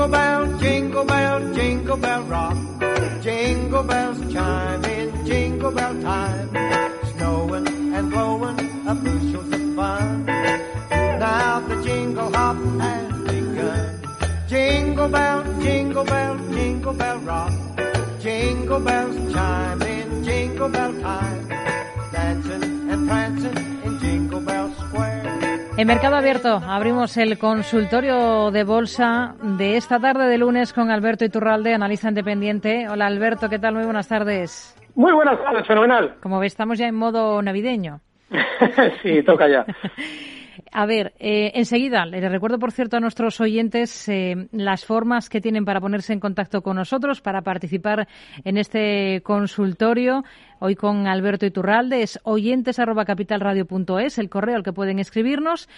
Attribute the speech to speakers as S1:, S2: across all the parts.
S1: Jingle bell, jingle bell, jingle bell rock. Jingle bells chime in jingle bell time. Snowing and blowing a bushels of fun. Now the jingle hop has begun. Jingle bell, jingle bell, jingle bell rock. Jingle bells chime in jingle bell time. Dancing and prancing in.
S2: En Mercado Abierto abrimos el consultorio de bolsa de esta tarde de lunes con Alberto Iturralde, analista independiente. Hola Alberto, ¿qué tal? Muy buenas tardes.
S3: Muy buenas tardes, fenomenal.
S2: Como ves, estamos ya en modo navideño.
S3: sí, toca ya.
S2: A ver, eh, enseguida, les recuerdo, por cierto, a nuestros oyentes eh, las formas que tienen para ponerse en contacto con nosotros, para participar en este consultorio. Hoy con Alberto Iturralde, es oyentes.capitalradio.es, el correo al que pueden escribirnos.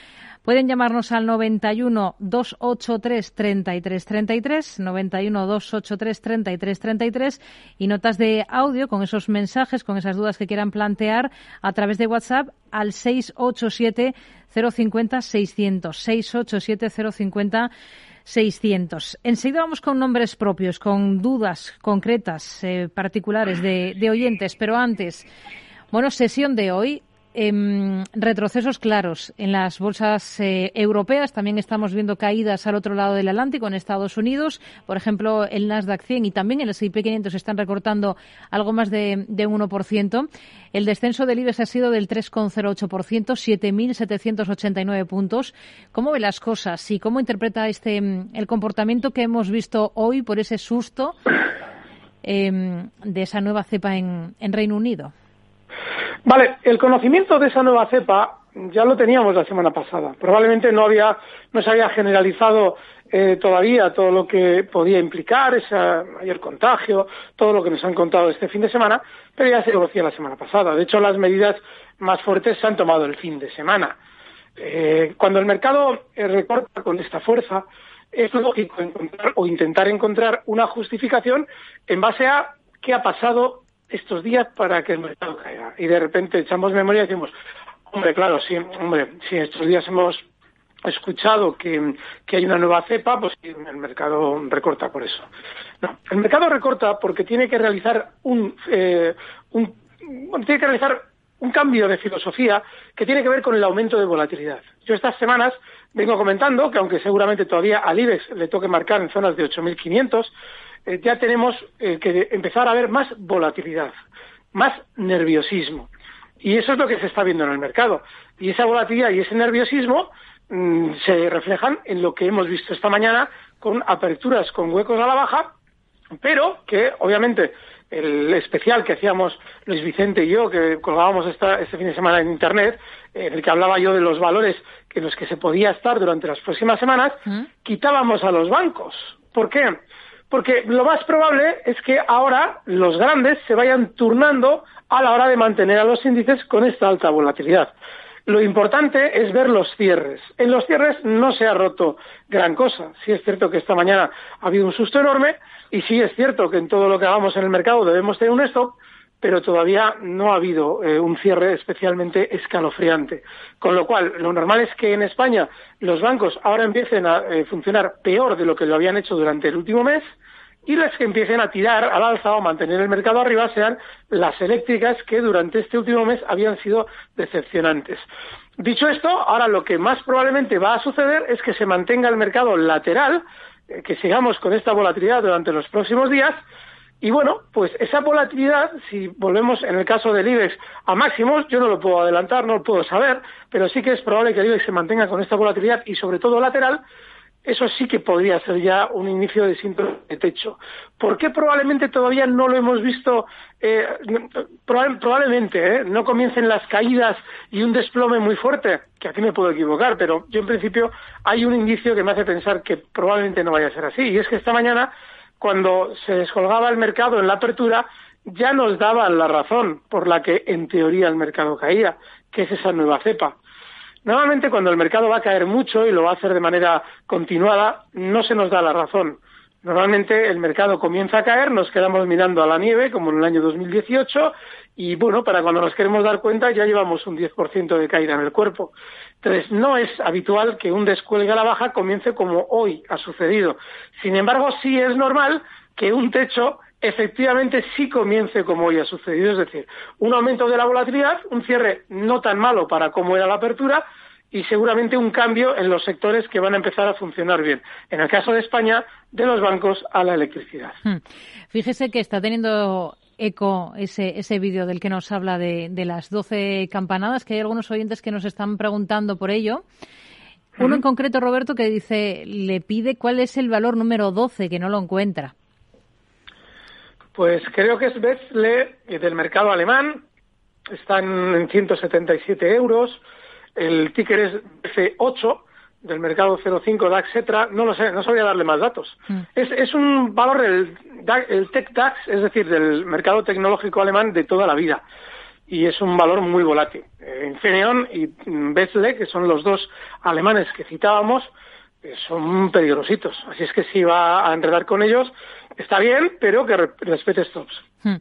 S2: Pueden llamarnos al 91 283 33 33, 91 283 33 33 y notas de audio con esos mensajes, con esas dudas que quieran plantear a través de WhatsApp al 687 050 600, 687 050 600. Enseguida vamos con nombres propios, con dudas concretas, eh, particulares de, de oyentes, pero antes, bueno, sesión de hoy, Em, retrocesos claros en las bolsas eh, europeas. También estamos viendo caídas al otro lado del Atlántico, en Estados Unidos. Por ejemplo, el Nasdaq 100 y también el S&P 500 están recortando algo más de, de un 1%. El descenso del IBEX ha sido del 3,08%, 7.789 puntos. ¿Cómo ve las cosas y cómo interpreta este el comportamiento que hemos visto hoy por ese susto eh, de esa nueva cepa en, en Reino Unido?
S3: Vale, el conocimiento de esa nueva cepa ya lo teníamos la semana pasada. Probablemente no había, no se había generalizado eh, todavía todo lo que podía implicar ese mayor contagio, todo lo que nos han contado este fin de semana, pero ya se conocía la semana pasada. De hecho, las medidas más fuertes se han tomado el fin de semana. Eh, cuando el mercado eh, recorta con esta fuerza, es lógico encontrar o intentar encontrar una justificación en base a qué ha pasado estos días para que el mercado caiga. Y de repente echamos memoria y decimos, hombre, claro, sí, hombre, si estos días hemos escuchado que, que, hay una nueva cepa, pues el mercado recorta por eso. No, el mercado recorta porque tiene que realizar un, eh, un tiene que realizar un cambio de filosofía que tiene que ver con el aumento de volatilidad. Yo estas semanas vengo comentando que aunque seguramente todavía al IBEX le toque marcar en zonas de 8.500, eh, ya tenemos eh, que empezar a ver más volatilidad, más nerviosismo. Y eso es lo que se está viendo en el mercado. Y esa volatilidad y ese nerviosismo mmm, se reflejan en lo que hemos visto esta mañana con aperturas con huecos a la baja, pero que obviamente el especial que hacíamos Luis Vicente y yo, que colgábamos esta, este fin de semana en Internet, en el que hablaba yo de los valores en los que se podía estar durante las próximas semanas, ¿Mm? quitábamos a los bancos. ¿Por qué? Porque lo más probable es que ahora los grandes se vayan turnando a la hora de mantener a los índices con esta alta volatilidad. Lo importante es ver los cierres. En los cierres no se ha roto gran cosa. Sí es cierto que esta mañana ha habido un susto enorme y sí es cierto que en todo lo que hagamos en el mercado debemos tener un stop, pero todavía no ha habido eh, un cierre especialmente escalofriante. Con lo cual, lo normal es que en España los bancos ahora empiecen a eh, funcionar peor de lo que lo habían hecho durante el último mes y las que empiecen a tirar al alza o mantener el mercado arriba sean las eléctricas que durante este último mes habían sido decepcionantes. Dicho esto, ahora lo que más probablemente va a suceder es que se mantenga el mercado lateral eh, que sigamos con esta volatilidad durante los próximos días. Y bueno, pues esa volatilidad, si volvemos en el caso del IBEX a máximos, yo no lo puedo adelantar, no lo puedo saber, pero sí que es probable que el IBEX se mantenga con esta volatilidad y sobre todo lateral, eso sí que podría ser ya un inicio de síntoma de techo. ¿Por qué probablemente todavía no lo hemos visto? Eh, probablemente ¿eh? no comiencen las caídas y un desplome muy fuerte, que aquí me puedo equivocar, pero yo en principio hay un indicio que me hace pensar que probablemente no vaya a ser así. Y es que esta mañana, cuando se descolgaba el mercado en la apertura, ya nos daban la razón por la que en teoría el mercado caía, que es esa nueva cepa. Normalmente cuando el mercado va a caer mucho y lo va a hacer de manera continuada, no se nos da la razón. Normalmente el mercado comienza a caer, nos quedamos mirando a la nieve, como en el año 2018, y bueno, para cuando nos queremos dar cuenta ya llevamos un 10% de caída en el cuerpo. Entonces, no es habitual que un descuelgue a la baja comience como hoy ha sucedido. Sin embargo, sí es normal que un techo efectivamente sí comience como hoy ha sucedido, es decir, un aumento de la volatilidad, un cierre no tan malo para cómo era la apertura y seguramente un cambio en los sectores que van a empezar a funcionar bien. En el caso de España, de los bancos a la electricidad. Hmm.
S2: Fíjese que está teniendo eco ese, ese vídeo del que nos habla de, las 12 campanadas, que hay algunos oyentes que nos están preguntando por ello. Uno en concreto, Roberto, que dice, le pide cuál es el valor número 12, que no lo encuentra.
S3: Pues creo que es Bessle del mercado alemán, están en 177 euros, el ticker es BC8 del mercado 05 DAX, etcétera, no lo sé, no sabría darle más datos. Mm. Es, es, un valor del el Tech DAX, es decir, del mercado tecnológico alemán de toda la vida. Y es un valor muy volátil. Infineon y Bessle, que son los dos alemanes que citábamos, eh, son peligrositos. Así es que si va a enredar con ellos, está bien, pero que respete stops. Hmm.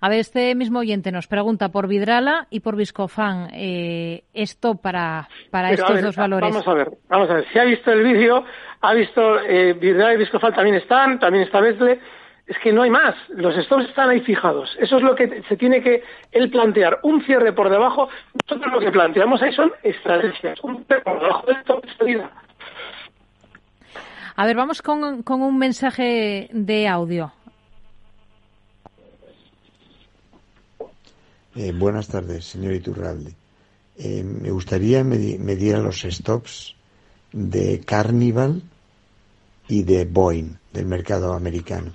S2: A ver, este mismo oyente nos pregunta por Vidrala y por Viscofan. Eh, esto para, para estos dos valores.
S3: Vamos a ver, vamos a ver. Si ha visto el vídeo, ha visto eh, Vidrala y Viscofan también están, también está Besle. Es que no hay más. Los stops están ahí fijados. Eso es lo que se tiene que él plantear. Un cierre por debajo. Nosotros lo que planteamos ahí son estrategias. Un cierre por debajo de esto es.
S2: A ver, vamos con, un mensaje de audio.
S4: Eh, buenas tardes, señor Iturralde. Eh, me gustaría medir los stops de Carnival y de Boeing del mercado americano.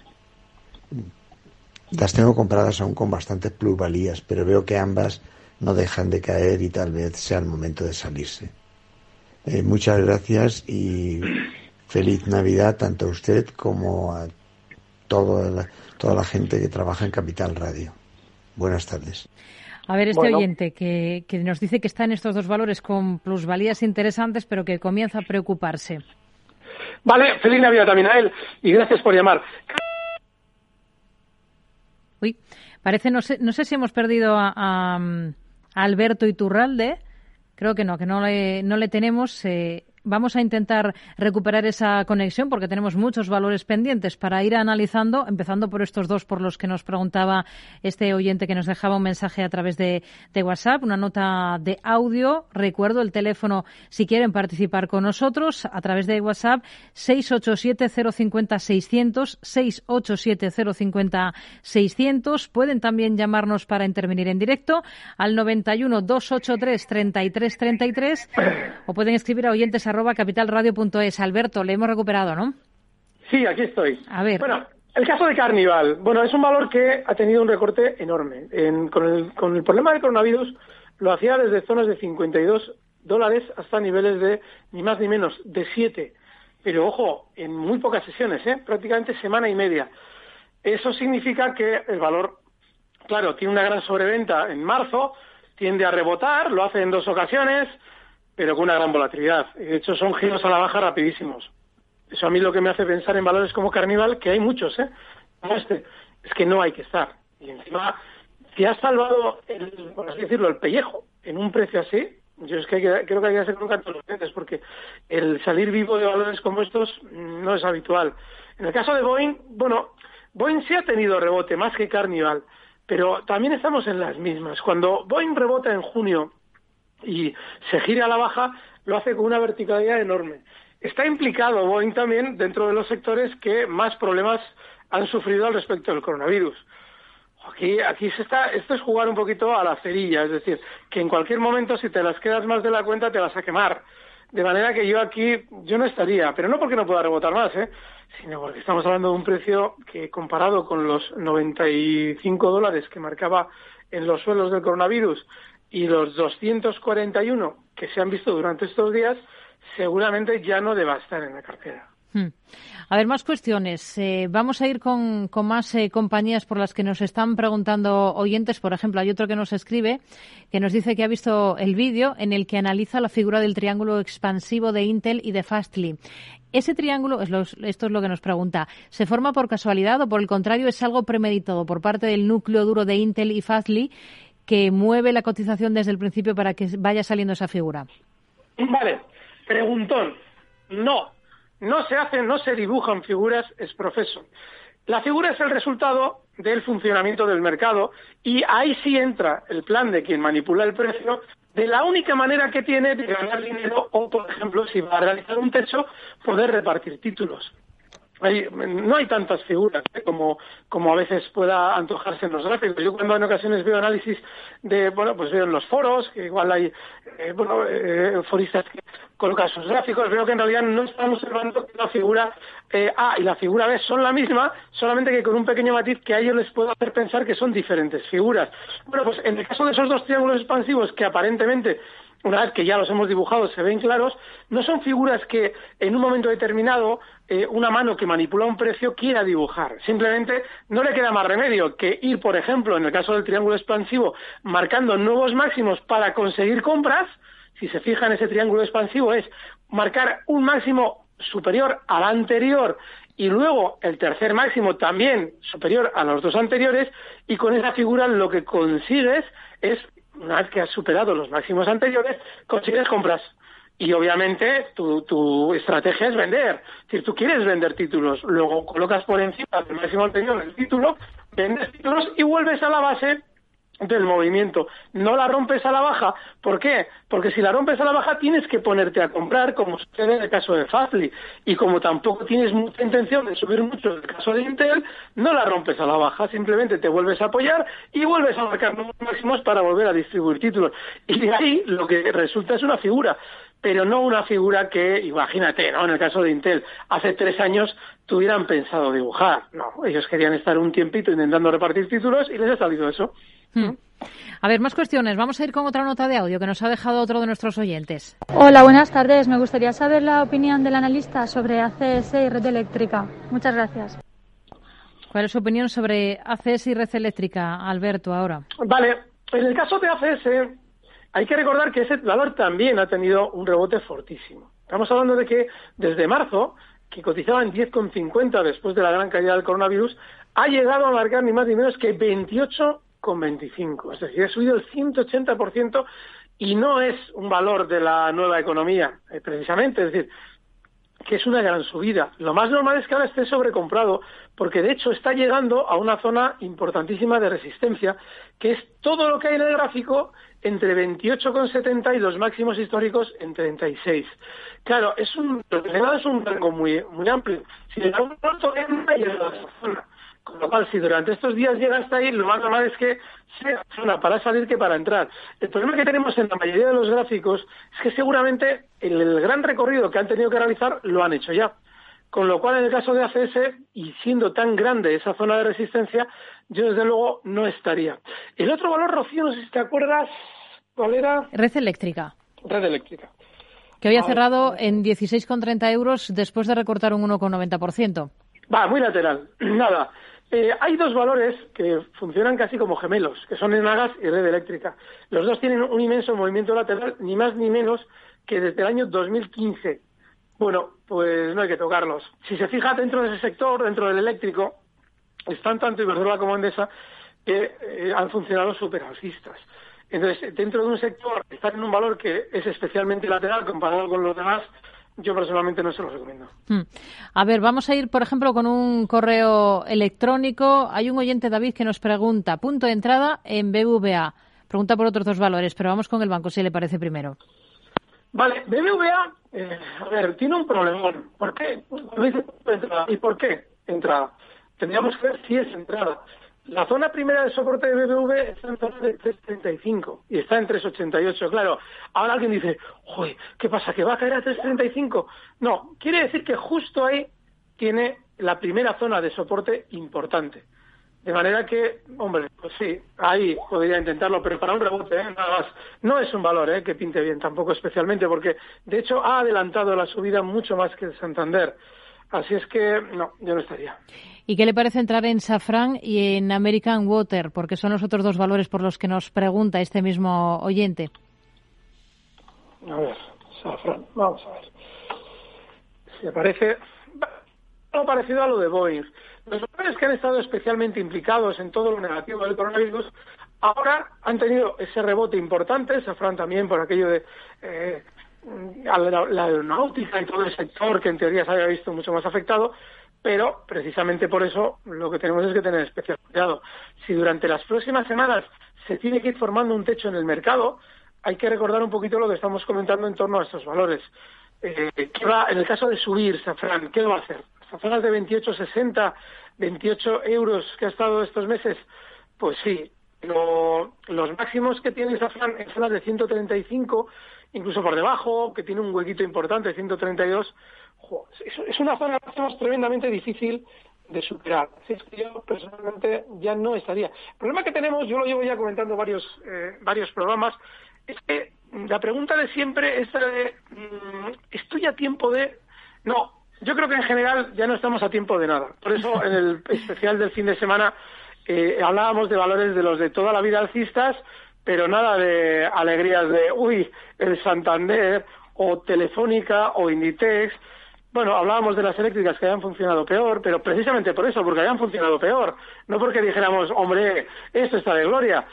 S4: Las tengo compradas aún con bastantes plusvalías, pero veo que ambas no dejan de caer y tal vez sea el momento de salirse. Eh, muchas gracias y feliz Navidad tanto a usted como a toda la, toda la gente que trabaja en Capital Radio. Buenas tardes.
S2: A ver, este oyente que, que nos dice que está en estos dos valores con plusvalías interesantes, pero que comienza a preocuparse.
S3: Vale, feliz Navidad también a él y gracias por llamar.
S2: Uy, parece, no sé, no sé si hemos perdido a, a, Alberto Iturralde. Creo que no, que no le, no le tenemos. Eh, Vamos a intentar recuperar esa conexión porque tenemos muchos valores pendientes para ir analizando, empezando por estos dos por los que nos preguntaba este oyente que nos dejaba un mensaje a través de, WhatsApp, una nota de audio. Recuerdo el teléfono si quieren participar con nosotros a través de WhatsApp 687-050-600, 687-050-600. Pueden también llamarnos para intervenir en directo al 91-283-3333 o pueden escribir a oyentes arroba capitalradio.es. Alberto, le hemos recuperado, ¿no?
S3: Sí, aquí estoy. A ver. Bueno, el caso de Carnival. Bueno, es un valor que ha tenido un recorte enorme. con, el, con el problema del coronavirus lo hacía desde zonas de 52 dólares hasta niveles de ni más ni menos de 7. Pero ojo, en muy pocas sesiones, ¿eh? prácticamente semana y media. Eso significa que el valor, claro, tiene una gran sobreventa en marzo, tiende a rebotar, lo hace en dos ocasiones, pero con una gran volatilidad. De hecho, son giros a la baja rapidísimos. Eso a mí lo que me hace pensar en valores como Carnival, que hay muchos, ¿eh? Como este, es que no hay que estar. Y encima, si has salvado, el, por así decirlo, el pellejo en un precio así, yo es que, creo que hay que hacer con canto los clientes, porque el salir vivo de valores como estos no es habitual. En el caso de Boeing, bueno, Boeing sí ha tenido rebote, más que Carnival, pero también estamos en las mismas. Cuando Boeing rebota en junio y se gira a la baja, lo hace con una verticalidad enorme. está implicado Boeing también dentro de los sectores que más problemas han sufrido al respecto del coronavirus. Aquí, aquí se está, esto es jugar un poquito a la cerilla, es decir, que en cualquier momento si te las quedas más de la cuenta te vas a quemar. De manera que yo aquí, yo no estaría, pero no porque no pueda rebotar más, ¿eh? sino porque estamos hablando de un precio que comparado con los 95 dólares que marcaba en los suelos del coronavirus y los 241 que se han visto durante estos días, seguramente ya no deba estar en la cartera.
S2: Hmm. A ver, más cuestiones. Eh, vamos a ir con, más eh, compañías por las que nos están preguntando oyentes. Por ejemplo, hay otro que nos escribe que nos dice que ha visto el vídeo en el que analiza la figura del triángulo expansivo de Intel y de Fastly. ¿Ese triángulo, esto es lo que nos pregunta, ¿se forma por casualidad o por el contrario es algo premeditado por parte del núcleo duro de Intel y Fastly que mueve la cotización desde el principio para que vaya saliendo esa figura?
S3: Vale, preguntón. No, no se hacen, no se dibujan figuras es profeso. La figura es el resultado del funcionamiento del mercado y ahí sí entra el plan de quien manipula el precio de la única manera que tiene de ganar dinero o, por ejemplo, si va a realizar un techo, poder repartir títulos no hay tantas figuras ¿eh? como, como a veces pueda antojarse en los gráficos. Yo cuando en ocasiones veo análisis de, bueno, pues veo en los foros, que igual hay, eh, bueno, eh, foristas que colocan sus gráficos, veo que en realidad no estamos observando que la figura A y la figura B son la misma, solamente que con un pequeño matiz que a ellos les puedo hacer pensar que son diferentes figuras. Bueno, pues en el caso de esos dos triángulos expansivos que aparentemente una vez que ya los hemos dibujado se ven claros, no son figuras que en un momento determinado eh, una mano que manipula un precio quiera dibujar. Simplemente no le queda más remedio que ir, por ejemplo, en el caso del triángulo expansivo, marcando nuevos máximos para conseguir compras. Si se fija en ese triángulo expansivo es marcar un máximo superior al anterior y luego el tercer máximo también superior a los dos anteriores y con esa figura lo que consigues es una vez que has superado los máximos anteriores, consigues compras. Y obviamente tu, tu estrategia es vender. Es decir, tú quieres vender títulos, luego colocas por encima del máximo anterior el título, vendes títulos y vuelves a la base del movimiento. No la rompes a la baja. ¿Por qué? Porque si la rompes a la baja tienes que ponerte a comprar, como sucede en el caso de Fastly. Y como tampoco tienes mucha intención de subir mucho en el caso de Intel, no la rompes a la baja. Simplemente te vuelves a apoyar y vuelves a marcar nuevos máximos para volver a distribuir títulos. Y de ahí lo que resulta es una figura pero no una figura que, imagínate, ¿no? En el caso de Intel, hace tres años tuvieran pensado dibujar. No, ellos querían estar un tiempito intentando repartir títulos y les ha salido eso. Hmm.
S2: A ver, más cuestiones. Vamos a ir con otra nota de audio que nos ha dejado otro de nuestros oyentes.
S5: Hola, buenas tardes. Me gustaría saber la opinión del analista sobre ACS y red eléctrica. Muchas gracias.
S2: ¿Cuál es su opinión sobre ACS y red eléctrica, Alberto, ahora?
S3: Vale, en el caso de ACS hay que recordar que ese valor también ha tenido un rebote fortísimo. Estamos hablando de que desde marzo, que cotizaba en 10,50 después de la gran caída del coronavirus, ha llegado a marcar ni más ni menos que 28 con 25. Es decir, ha subido el 180% y no es un valor de la nueva economía, eh, precisamente. Es decir, que es una gran subida. Lo más normal es que ahora esté sobrecomprado, porque de hecho está llegando a una zona importantísima de resistencia, que es todo lo que hay en el gráfico entre 28,70 y los máximos históricos en 36. Claro, es un, es un rango muy, muy amplio. Si le da un corto, entra y a esa zona. Con lo cual, si durante estos días llega hasta ahí, lo más normal es que sea zona para salir que para entrar. El problema que tenemos en la mayoría de los gráficos es que seguramente el, el gran recorrido que han tenido que realizar lo han hecho ya. Con lo cual, en el caso de ACS, y siendo tan grande esa zona de resistencia, yo desde luego no estaría. El otro valor, Rocío, no sé si te acuerdas, ¿cuál era?
S2: Red eléctrica.
S3: Red eléctrica.
S2: Que había cerrado en 16,30 euros después de recortar un 1,90%.
S3: Va, muy lateral. Nada. Eh, hay dos valores que funcionan casi como gemelos, que son Enagas y Red Eléctrica. Los dos tienen un inmenso movimiento lateral, ni más ni menos que desde el año 2015. Bueno, pues no hay que tocarlos. Si se fija dentro de ese sector, dentro del eléctrico, están tanto Iberdrola como Endesa que eh, han funcionado súper alcistas. Entonces, dentro de un sector, estar en un valor que es especialmente lateral comparado con los demás, yo personalmente no se lo recomiendo. Hmm.
S2: A ver, vamos a ir, por ejemplo, con un correo electrónico. Hay un oyente, David, que nos pregunta, punto de entrada en BVA. Pregunta por otros dos valores, pero vamos con el banco, si le parece primero.
S3: Vale, BBVA, eh, a ver, tiene un problemón. ¿Por qué? ¿Y por qué entrada? Tendríamos que ver si es entrada. La zona primera de soporte de BBV está en zona de 3.35 y está en 3.88. Claro, ahora alguien dice, joder, ¿qué pasa? ¿Que va a caer a 3.35? No, quiere decir que justo ahí tiene la primera zona de soporte importante. De manera que, hombre, pues sí, ahí podría intentarlo, pero para un rebote, ¿eh? nada más. No es un valor ¿eh? que pinte bien, tampoco especialmente, porque de hecho ha adelantado la subida mucho más que el Santander. Así es que, no, yo no estaría.
S2: ¿Y qué le parece entrar en Safran y en American Water? Porque son los otros dos valores por los que nos pregunta este mismo oyente.
S3: A ver, Safran, vamos a ver. Si aparece algo parecido a lo de Boeing. Los valores que han estado especialmente implicados en todo lo negativo del coronavirus ahora han tenido ese rebote importante, Safran también por aquello de eh, la, aeronáutica y todo el sector que en teoría se había visto mucho más afectado, pero precisamente por eso lo que tenemos es que tener especial cuidado. Si durante las próximas semanas se tiene que ir formando un techo en el mercado, hay que recordar un poquito lo que estamos comentando en torno a estos valores. Eh, ¿qué va, en el caso de subir, Safran, ¿qué va a hacer? ¿Las zonas de 28,60, 28 euros que ha estado estos meses? Pues sí, los máximos que tiene Safran en zonas de 135, incluso por debajo, que tiene un huequito importante, 132, es una zona tremendamente difícil de superar. Así es que yo personalmente ya no estaría. El problema que tenemos, yo lo llevo ya comentando varios, eh, varios programas, es que la pregunta de siempre es de, mm, ¿estoy a tiempo de...? No, yo creo que en general ya no estamos a tiempo de nada. Por eso en el especial del fin de semana eh, hablábamos de valores de los de toda la vida alcistas, pero nada de alegrías de, uy, el Santander o Telefónica o Inditex. Bueno, hablábamos de las eléctricas que habían funcionado peor, pero precisamente por eso, porque habían funcionado peor, no porque dijéramos, hombre, esto está de gloria.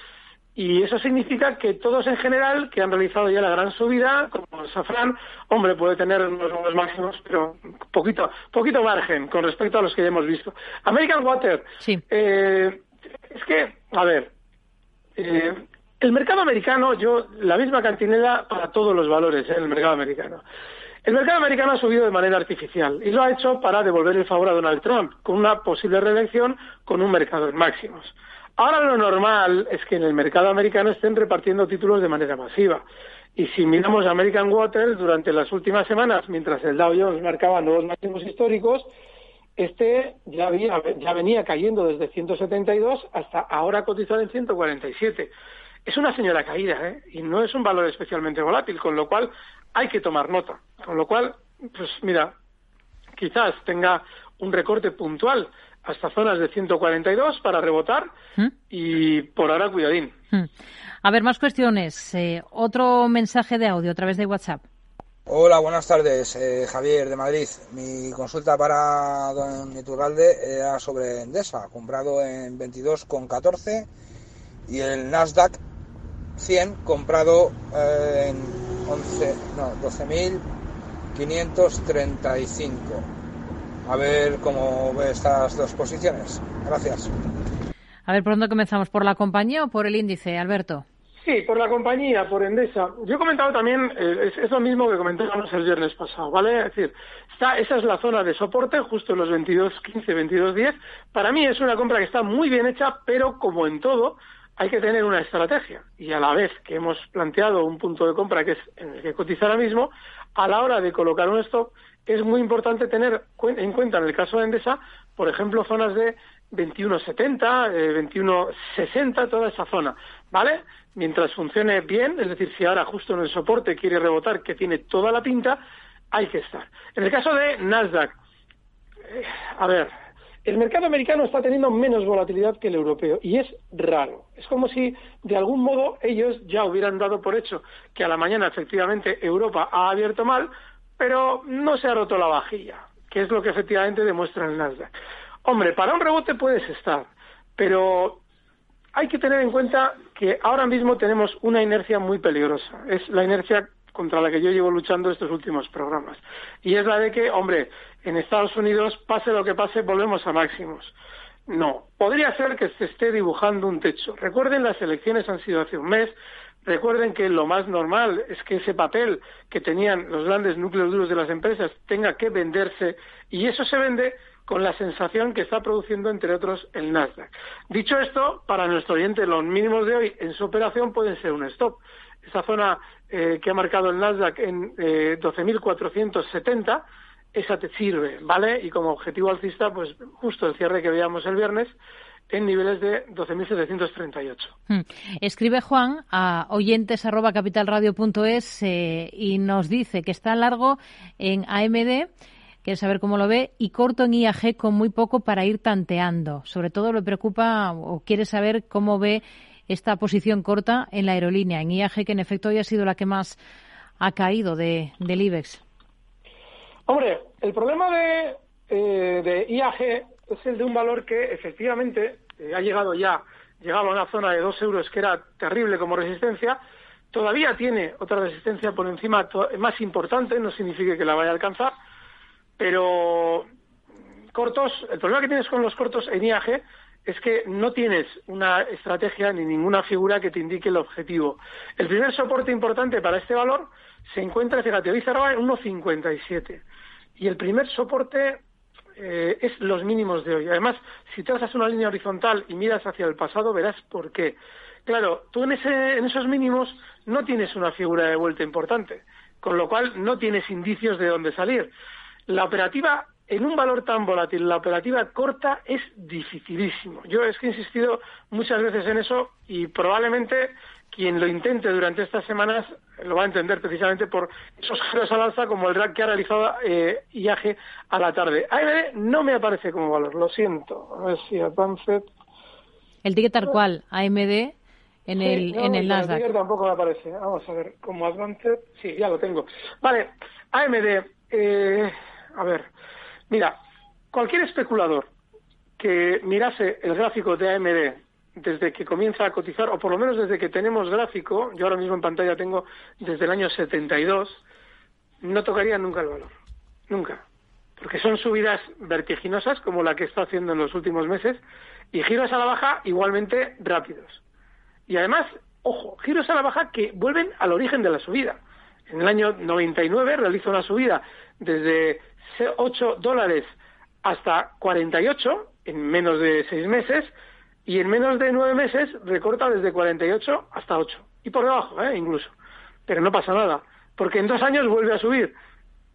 S3: Y eso significa que todos en general, que han realizado ya la gran subida, como Safran, hombre, puede tener unos nuevos máximos, pero poquito, poquito margen con respecto a los que ya hemos visto. American Water.
S2: Sí.
S3: Eh, es que, a ver, eh, el mercado americano, yo, la misma cantinela para todos los valores en el mercado americano. El mercado americano ha subido de manera artificial y lo ha hecho para devolver el favor a Donald Trump, con una posible reelección con un mercado en máximos. Ahora lo normal es que en el mercado americano estén repartiendo títulos de manera masiva. Y si miramos American Water durante las últimas semanas, mientras el Dow Jones marcaba nuevos máximos históricos, este ya, había, ya venía cayendo desde 172 hasta ahora cotizar en 147. Es una señora caída, ¿eh? Y no es un valor especialmente volátil, con lo cual hay que tomar nota. Con lo cual, pues mira, quizás tenga un recorte puntual hasta zonas de 142 para rebotar ¿Mm? y por ahora cuidadín.
S2: ¿Mm? A ver, más cuestiones. Eh, otro mensaje de audio a través de WhatsApp.
S6: Hola, buenas tardes. Eh, Javier de Madrid. Mi consulta para don Iturralde era sobre Endesa, comprado en 22,14 y el Nasdaq 100 comprado eh, en 11, no, 12.535 a ver cómo ve estas dos posiciones. Gracias.
S2: A ver, ¿por dónde comenzamos? ¿Por la compañía o por el índice, Alberto?
S3: Sí, por la compañía, por Endesa. Yo he comentado también, eh, es, lo mismo que comentábamos el viernes pasado, ¿vale? Es decir, está, esa es la zona de soporte, justo en los 22.15, 22.10. Para mí es una compra que está muy bien hecha, pero como en todo, hay que tener una estrategia. Y a la vez que hemos planteado un punto de compra que es en el que cotiza ahora mismo, a la hora de colocar un stop, es muy importante tener en cuenta en el caso de Endesa, por ejemplo, zonas de 21.70, eh, 21.60, toda esa zona, ¿vale? Mientras funcione bien, es decir, si ahora justo en el soporte quiere rebotar, que tiene toda la pinta, hay que estar. En el caso de Nasdaq, eh, a ver, el mercado americano está teniendo menos volatilidad que el europeo y es raro. Es como si de algún modo ellos ya hubieran dado por hecho que a la mañana efectivamente Europa ha abierto mal, pero no se ha roto la vajilla, que es lo que efectivamente demuestra el Nasdaq. Hombre, para un rebote puedes estar, pero hay que tener en cuenta que ahora mismo tenemos una inercia muy peligrosa. Es la inercia contra la que yo llevo luchando estos últimos programas. Y es la de que, hombre, en Estados Unidos, pase lo que pase, volvemos a máximos. No, podría ser que se esté dibujando un techo. Recuerden, las elecciones han sido hace un mes, Recuerden que lo más normal es que ese papel que tenían los grandes núcleos duros de las empresas tenga que venderse y eso se vende con la sensación que está produciendo, entre otros, el Nasdaq. Dicho esto, para nuestro oyente, los mínimos de hoy en su operación pueden ser un stop. Esa zona eh, que ha marcado el Nasdaq en eh, 12.470, esa te sirve, ¿vale? Y como objetivo alcista, pues justo el cierre que veíamos el viernes, en niveles de 12.738.
S2: Hmm. Escribe Juan a oyentes@capitalradio.es eh, y nos dice que está largo en AMD, quiere saber cómo lo ve, y corto en IAG con muy poco para ir tanteando. Sobre todo le preocupa o quiere saber cómo ve esta posición corta en la aerolínea, en IAG, que en efecto hoy ha sido la que más ha caído de, del IBEX.
S3: Hombre, el problema de, eh, de IAG es el de un valor que efectivamente eh, ha llegado ya, llegaba a una zona de dos euros que era terrible como resistencia, todavía tiene otra resistencia por encima más importante, no significa que la vaya a alcanzar, pero cortos, el problema que tienes con los cortos en IAG es que no tienes una estrategia ni ninguna figura que te indique el objetivo. El primer soporte importante para este valor se encuentra, fíjate, hoy cerraba en 1,57. Y el primer soporte eh, es los mínimos de hoy. Además, si trazas una línea horizontal y miras hacia el pasado, verás por qué. Claro, tú en, ese, en esos mínimos no tienes una figura de vuelta importante, con lo cual no tienes indicios de dónde salir. La operativa, en un valor tan volátil, la operativa corta es dificilísimo. Yo es que he insistido muchas veces en eso y probablemente quien lo intente durante estas semanas lo va a entender precisamente por esos giros al alza como el drag que ha realizado eh, IAG a la tarde. AMD no me aparece como valor, lo siento. A ver si Advanced...
S2: El ticket tal cual, AMD en el, en el Nasdaq.
S3: El tampoco me aparece. Vamos a ver, como Advanced, sí, ya lo tengo. Vale, AMD, eh, a ver, mira, cualquier especulador que mirase el gráfico de AMD desde que comienza a cotizar, o por lo menos desde que tenemos gráfico, yo ahora mismo en pantalla tengo desde el año 72, no tocaría nunca el valor. Nunca. Porque son subidas vertiginosas, como la que está haciendo en los últimos meses, y giros a la baja igualmente rápidos. Y además, ojo, giros a la baja que vuelven al origen de la subida. En el año 99 realiza una subida desde 8 dólares hasta 48 en menos de seis meses, y en menos de nueve meses recorta desde 48 hasta 8. Y por debajo, ¿eh? incluso. Pero no pasa nada, porque en dos años vuelve a subir.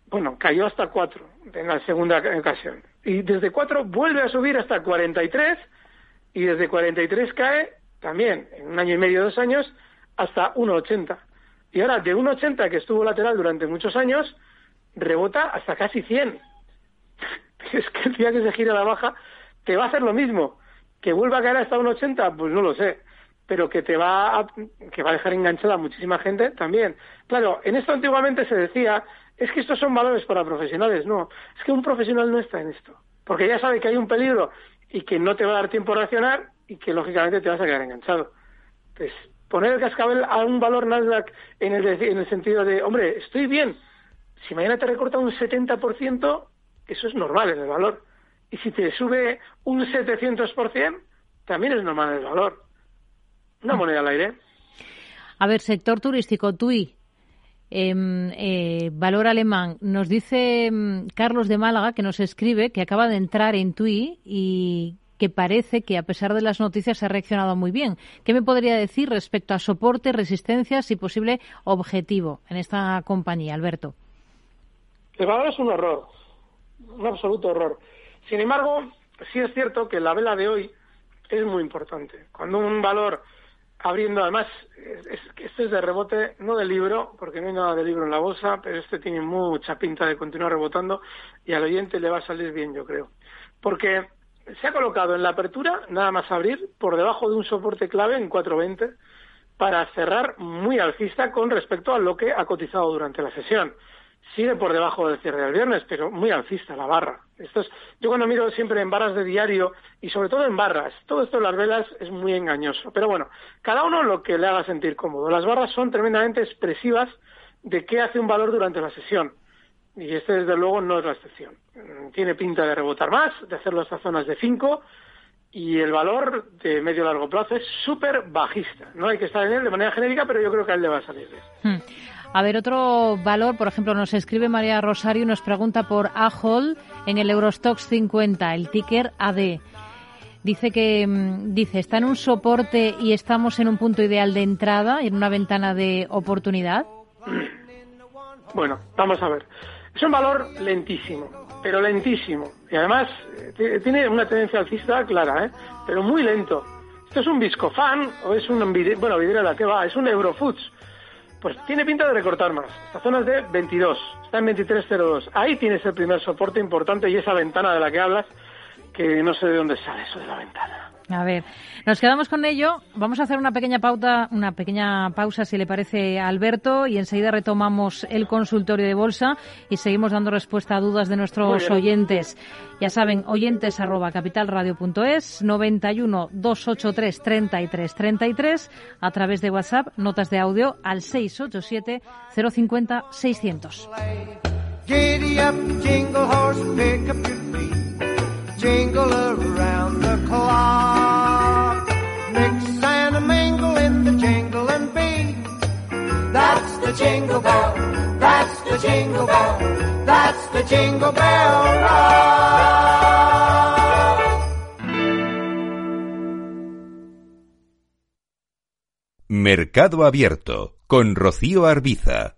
S3: Bueno, cayó hasta 4 en la segunda ocasión. Y desde 4 vuelve a subir hasta 43 y desde 43 cae también en un año y medio, dos años, hasta 1,80. Y ahora de 1,80 que estuvo lateral durante muchos años, rebota hasta casi 100. Es que el día que se gira la baja te va a hacer lo mismo ¿Que vuelva a caer hasta un 80? Pues no lo sé. Pero que te va a, que va a dejar enganchada muchísima gente también. Claro, en esto antiguamente se decía, es que estos son valores para profesionales. No, es que un profesional no está en esto. Porque ya sabe que hay un peligro y que no te va a dar tiempo a reaccionar y que lógicamente te vas a quedar enganchado. Entonces, poner el cascabel a un valor Nasdaq en el, en el sentido de, hombre, estoy bien. Si mañana te recorta un 70%, eso es normal en el valor. Y si te sube un 700%, también es normal el valor. Una moneda al aire.
S2: A ver, sector turístico, TUI, em, eh, valor alemán. Nos dice em, Carlos de Málaga, que nos escribe, que acaba de entrar en TUI y que parece que, a pesar de las noticias, ha reaccionado muy bien. ¿Qué me podría decir respecto a soporte, resistencias y posible objetivo en esta compañía, Alberto?
S3: El valor es un horror, un absoluto horror. Sin embargo, sí es cierto que la vela de hoy es muy importante. Cuando un valor abriendo, además, es, este es de rebote, no de libro, porque no hay nada de libro en la bolsa, pero este tiene mucha pinta de continuar rebotando y al oyente le va a salir bien, yo creo. Porque se ha colocado en la apertura, nada más abrir, por debajo de un soporte clave en 420 para cerrar muy alcista con respecto a lo que ha cotizado durante la sesión sigue por debajo del cierre del viernes, pero muy alcista la barra. Esto es, yo cuando miro siempre en barras de diario y sobre todo en barras, todo esto de las velas es muy engañoso. Pero bueno, cada uno lo que le haga sentir cómodo. Las barras son tremendamente expresivas de qué hace un valor durante la sesión. Y este, desde luego, no es la excepción. Tiene pinta de rebotar más, de hacerlo hasta zonas de 5 y el valor de medio largo plazo es súper bajista. No hay que estar en él de manera genérica, pero yo creo que a él le va a salir bien.
S2: Hmm. A ver, otro valor, por ejemplo, nos escribe María Rosario nos pregunta por AHOL en el Eurostox 50, el ticker AD. Dice que mm, dice está en un soporte y estamos en un punto ideal de entrada, en una ventana de oportunidad.
S3: Bueno, vamos a ver. Es un valor lentísimo, pero lentísimo. Y además eh, tiene una tendencia alcista clara, ¿eh? pero muy lento. ¿Esto es un Viscofan o es un... Bueno, Vidrera, ¿qué va? Es un Eurofoods. Pues tiene pinta de recortar más. Esta zona es de 22, está en 23.02. Ahí tienes el primer soporte importante y esa ventana de la que hablas, que no sé de dónde sale eso de la ventana.
S2: A ver, nos quedamos con ello. Vamos a hacer una pequeña pauta, una pequeña pausa, si le parece, a Alberto, y enseguida retomamos el consultorio de bolsa y seguimos dando respuesta a dudas de nuestros oyentes. Ya saben, oyentes arroba capitalradio.es, 91 283 33 33, a través de WhatsApp, notas de audio al 687 050 600. Jingle around the clock. Mix and mingle in the jingle and beat. That's the jingle bell. That's the jingle bell. That's the jingle bell rock.
S7: Mercado Abierto con Rocío Arbiza.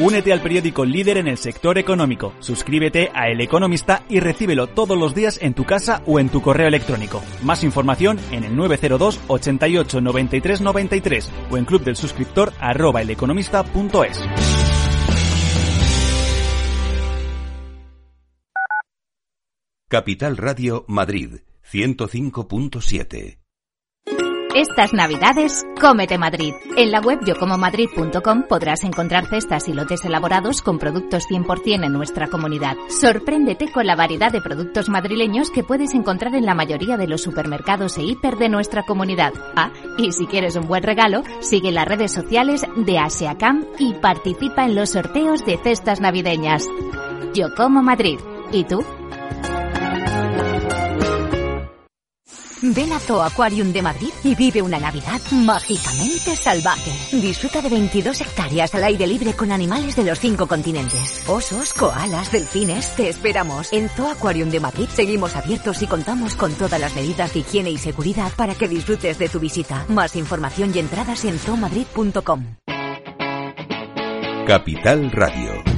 S8: Únete al periódico líder en el sector económico. Suscríbete a El Economista y recíbelo todos los días en tu casa o en tu correo electrónico. Más información en el 902 88 93 93 o en club del suscriptor arroba eleconomista.es.
S7: Capital Radio Madrid 105.7
S9: estas navidades, cómete Madrid. En la web yocomomadrid.com podrás encontrar cestas y lotes elaborados con productos 100% en nuestra comunidad. Sorpréndete con la variedad de productos madrileños que puedes encontrar en la mayoría de los supermercados e hiper de nuestra comunidad. Ah, y si quieres un buen regalo, sigue las redes sociales de Asiacam y participa en los sorteos de cestas navideñas. Yo como Madrid. ¿Y tú?
S10: Ven a Zoo Aquarium de Madrid y vive una Navidad mágicamente salvaje. Disfruta de 22 hectáreas al aire libre con animales de los cinco continentes. Osos, koalas, delfines. Te esperamos. En Zoo Aquarium de Madrid seguimos abiertos y contamos con todas las medidas de higiene y seguridad para que disfrutes de tu visita. Más información y entradas en zoomadrid.com.
S7: Capital Radio.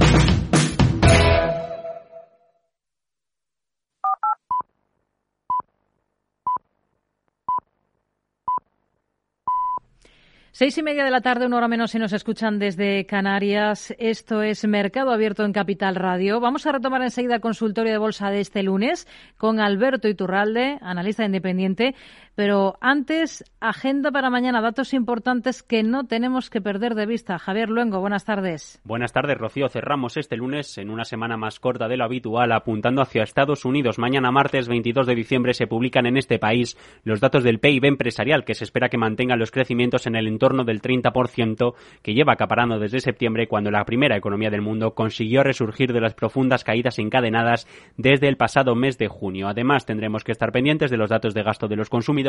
S2: Seis y media de la tarde, una hora menos si nos escuchan desde Canarias. Esto es Mercado Abierto en Capital Radio. Vamos a retomar enseguida el consultorio de bolsa de este lunes con Alberto Iturralde, analista independiente. Pero antes, agenda para mañana, datos importantes que no tenemos que perder de vista. Javier Luengo, buenas tardes.
S11: Buenas tardes, Rocío. Cerramos este lunes en una semana más corta de lo habitual, apuntando hacia Estados Unidos. Mañana, martes 22 de diciembre, se publican en este país los datos del PIB empresarial, que se espera que mantengan los crecimientos en el entorno del 30% que lleva acaparando desde septiembre cuando la primera economía del mundo consiguió resurgir de las profundas caídas encadenadas desde el pasado mes de junio. Además, tendremos que estar pendientes de los datos de gasto de los consumidores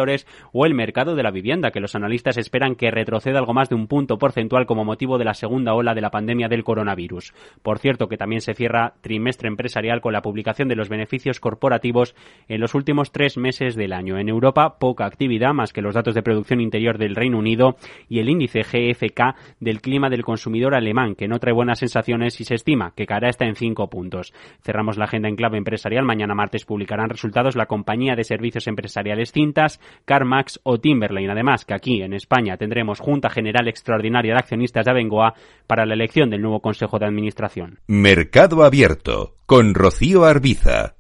S11: o el mercado de la vivienda, que los analistas esperan que retroceda algo más de un punto porcentual como motivo de la segunda ola de la pandemia del coronavirus. Por cierto, que también se cierra trimestre empresarial con la publicación de los beneficios corporativos en los últimos tres meses del año. En Europa, poca actividad, más que los datos de producción interior del Reino Unido y el índice GFK del clima del consumidor alemán, que no trae buenas sensaciones y se estima que caerá hasta en cinco puntos. Cerramos la agenda en clave empresarial. Mañana martes publicarán resultados la compañía de servicios empresariales Cintas, CarMax o Timberline. Además, que aquí en España tendremos Junta General Extraordinaria de Accionistas de Abengoa para la elección del nuevo Consejo de Administración.
S7: Mercado Abierto con Rocío Arbiza.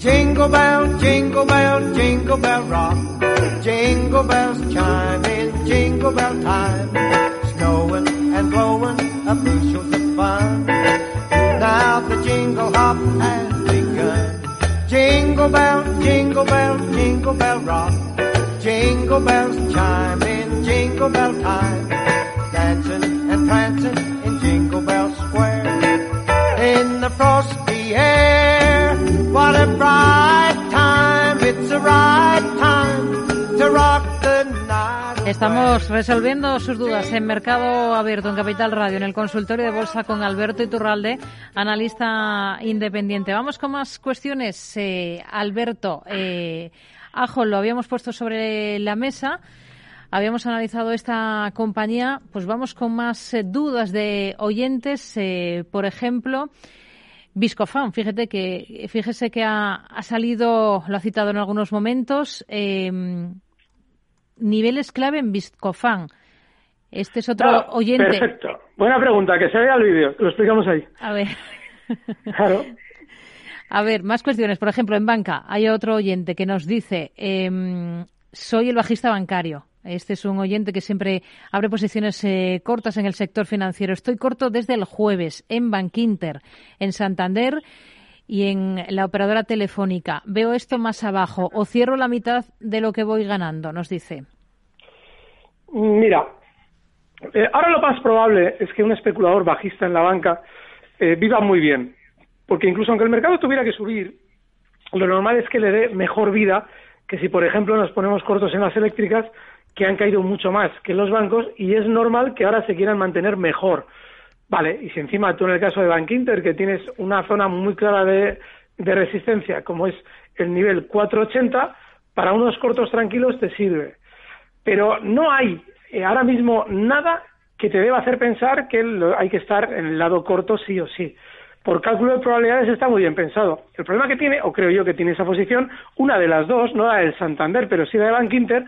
S1: Jingle bell, jingle bell, jingle bell rock. Jingle bells chime in jingle bell time. Snowing and blowing a bushels Now the jingle hop has begun. Jingle bell, jingle bell, jingle bell rock. Jingle bells chime in jingle bell time. Dancing and prancing in Jingle Bell Square. In the frosty air, what a bright time. It's a right time to rock.
S2: Estamos resolviendo sus dudas en Mercado Abierto, en Capital Radio, en el consultorio de bolsa con Alberto Iturralde, analista independiente. Vamos con más cuestiones. Eh, Alberto, eh, Ajo, lo habíamos puesto sobre la mesa. Habíamos analizado esta compañía, pues vamos con más eh, dudas de oyentes. eh, por ejemplo, Viscofan, fíjate que, fíjese que ha, ha salido, lo ha citado en algunos momentos, eh, niveles clave en Viscofan. Este es otro
S3: Claro,
S2: oyente.
S3: Perfecto. Buena pregunta, que se vea el vídeo, lo explicamos ahí.
S2: A ver.
S3: Claro.
S2: A ver, más cuestiones. Por ejemplo, en banca hay otro oyente que nos dice, em, soy el bajista bancario. Este es un oyente que siempre abre posiciones eh, cortas en el sector financiero. Estoy corto desde el jueves en Bankinter, en Santander y en la operadora telefónica. Veo esto más abajo o cierro la mitad de lo que voy ganando, nos dice.
S3: Mira, eh, ahora lo más probable es que un especulador bajista en la banca eh, viva muy bien, porque incluso aunque el mercado tuviera que subir, lo normal es que le dé mejor vida que si, por ejemplo, nos ponemos cortos en las eléctricas, que han caído mucho más que los bancos, y es normal que ahora se quieran mantener mejor. Vale, y si encima tú en el caso de Bank Inter, que tienes una zona muy clara de, de resistencia, como es el nivel 480, para unos cortos tranquilos te sirve. Pero no hay eh, ahora mismo nada que te deba hacer pensar que hay que estar en el lado corto sí o sí. Por cálculo de probabilidades está muy bien pensado. El problema que tiene, o creo yo que tiene esa posición, una de las dos, no la del Santander, pero sí la de Bank Inter,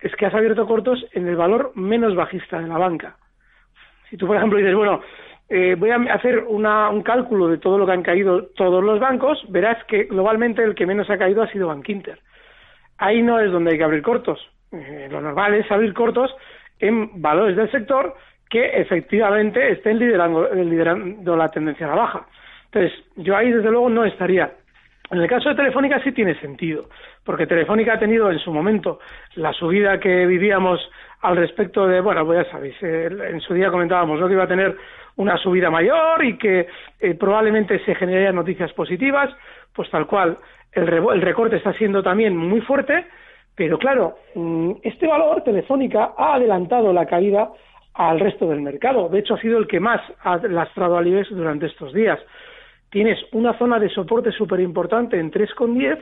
S3: es que has abierto cortos en el valor menos bajista de la banca. Si tú, por ejemplo, dices, bueno, eh, voy a hacer una- un cálculo de todo lo que han caído todos los bancos, verás que globalmente el que menos ha caído ha sido Bank Inter. Ahí no es donde hay que abrir cortos. Eh, lo normal es abrir cortos en valores del sector que efectivamente estén liderando, liderando la tendencia a la baja. Entonces, yo ahí desde luego no estaría. En el caso de Telefónica sí tiene sentido, porque Telefónica ha tenido en su momento la subida que vivíamos al respecto de, bueno, pues ya sabéis, en su día comentábamos ¿no? que iba a tener una subida mayor y que eh, probablemente se generarían noticias positivas, pues tal cual, el, el recorte está siendo también muy fuerte, pero claro, mm, este valor Telefónica ha adelantado la caída al resto del mercado. De hecho, ha sido el que más ha lastrado al IBEX durante estos días. Tienes una zona de soporte súper importante en 3,10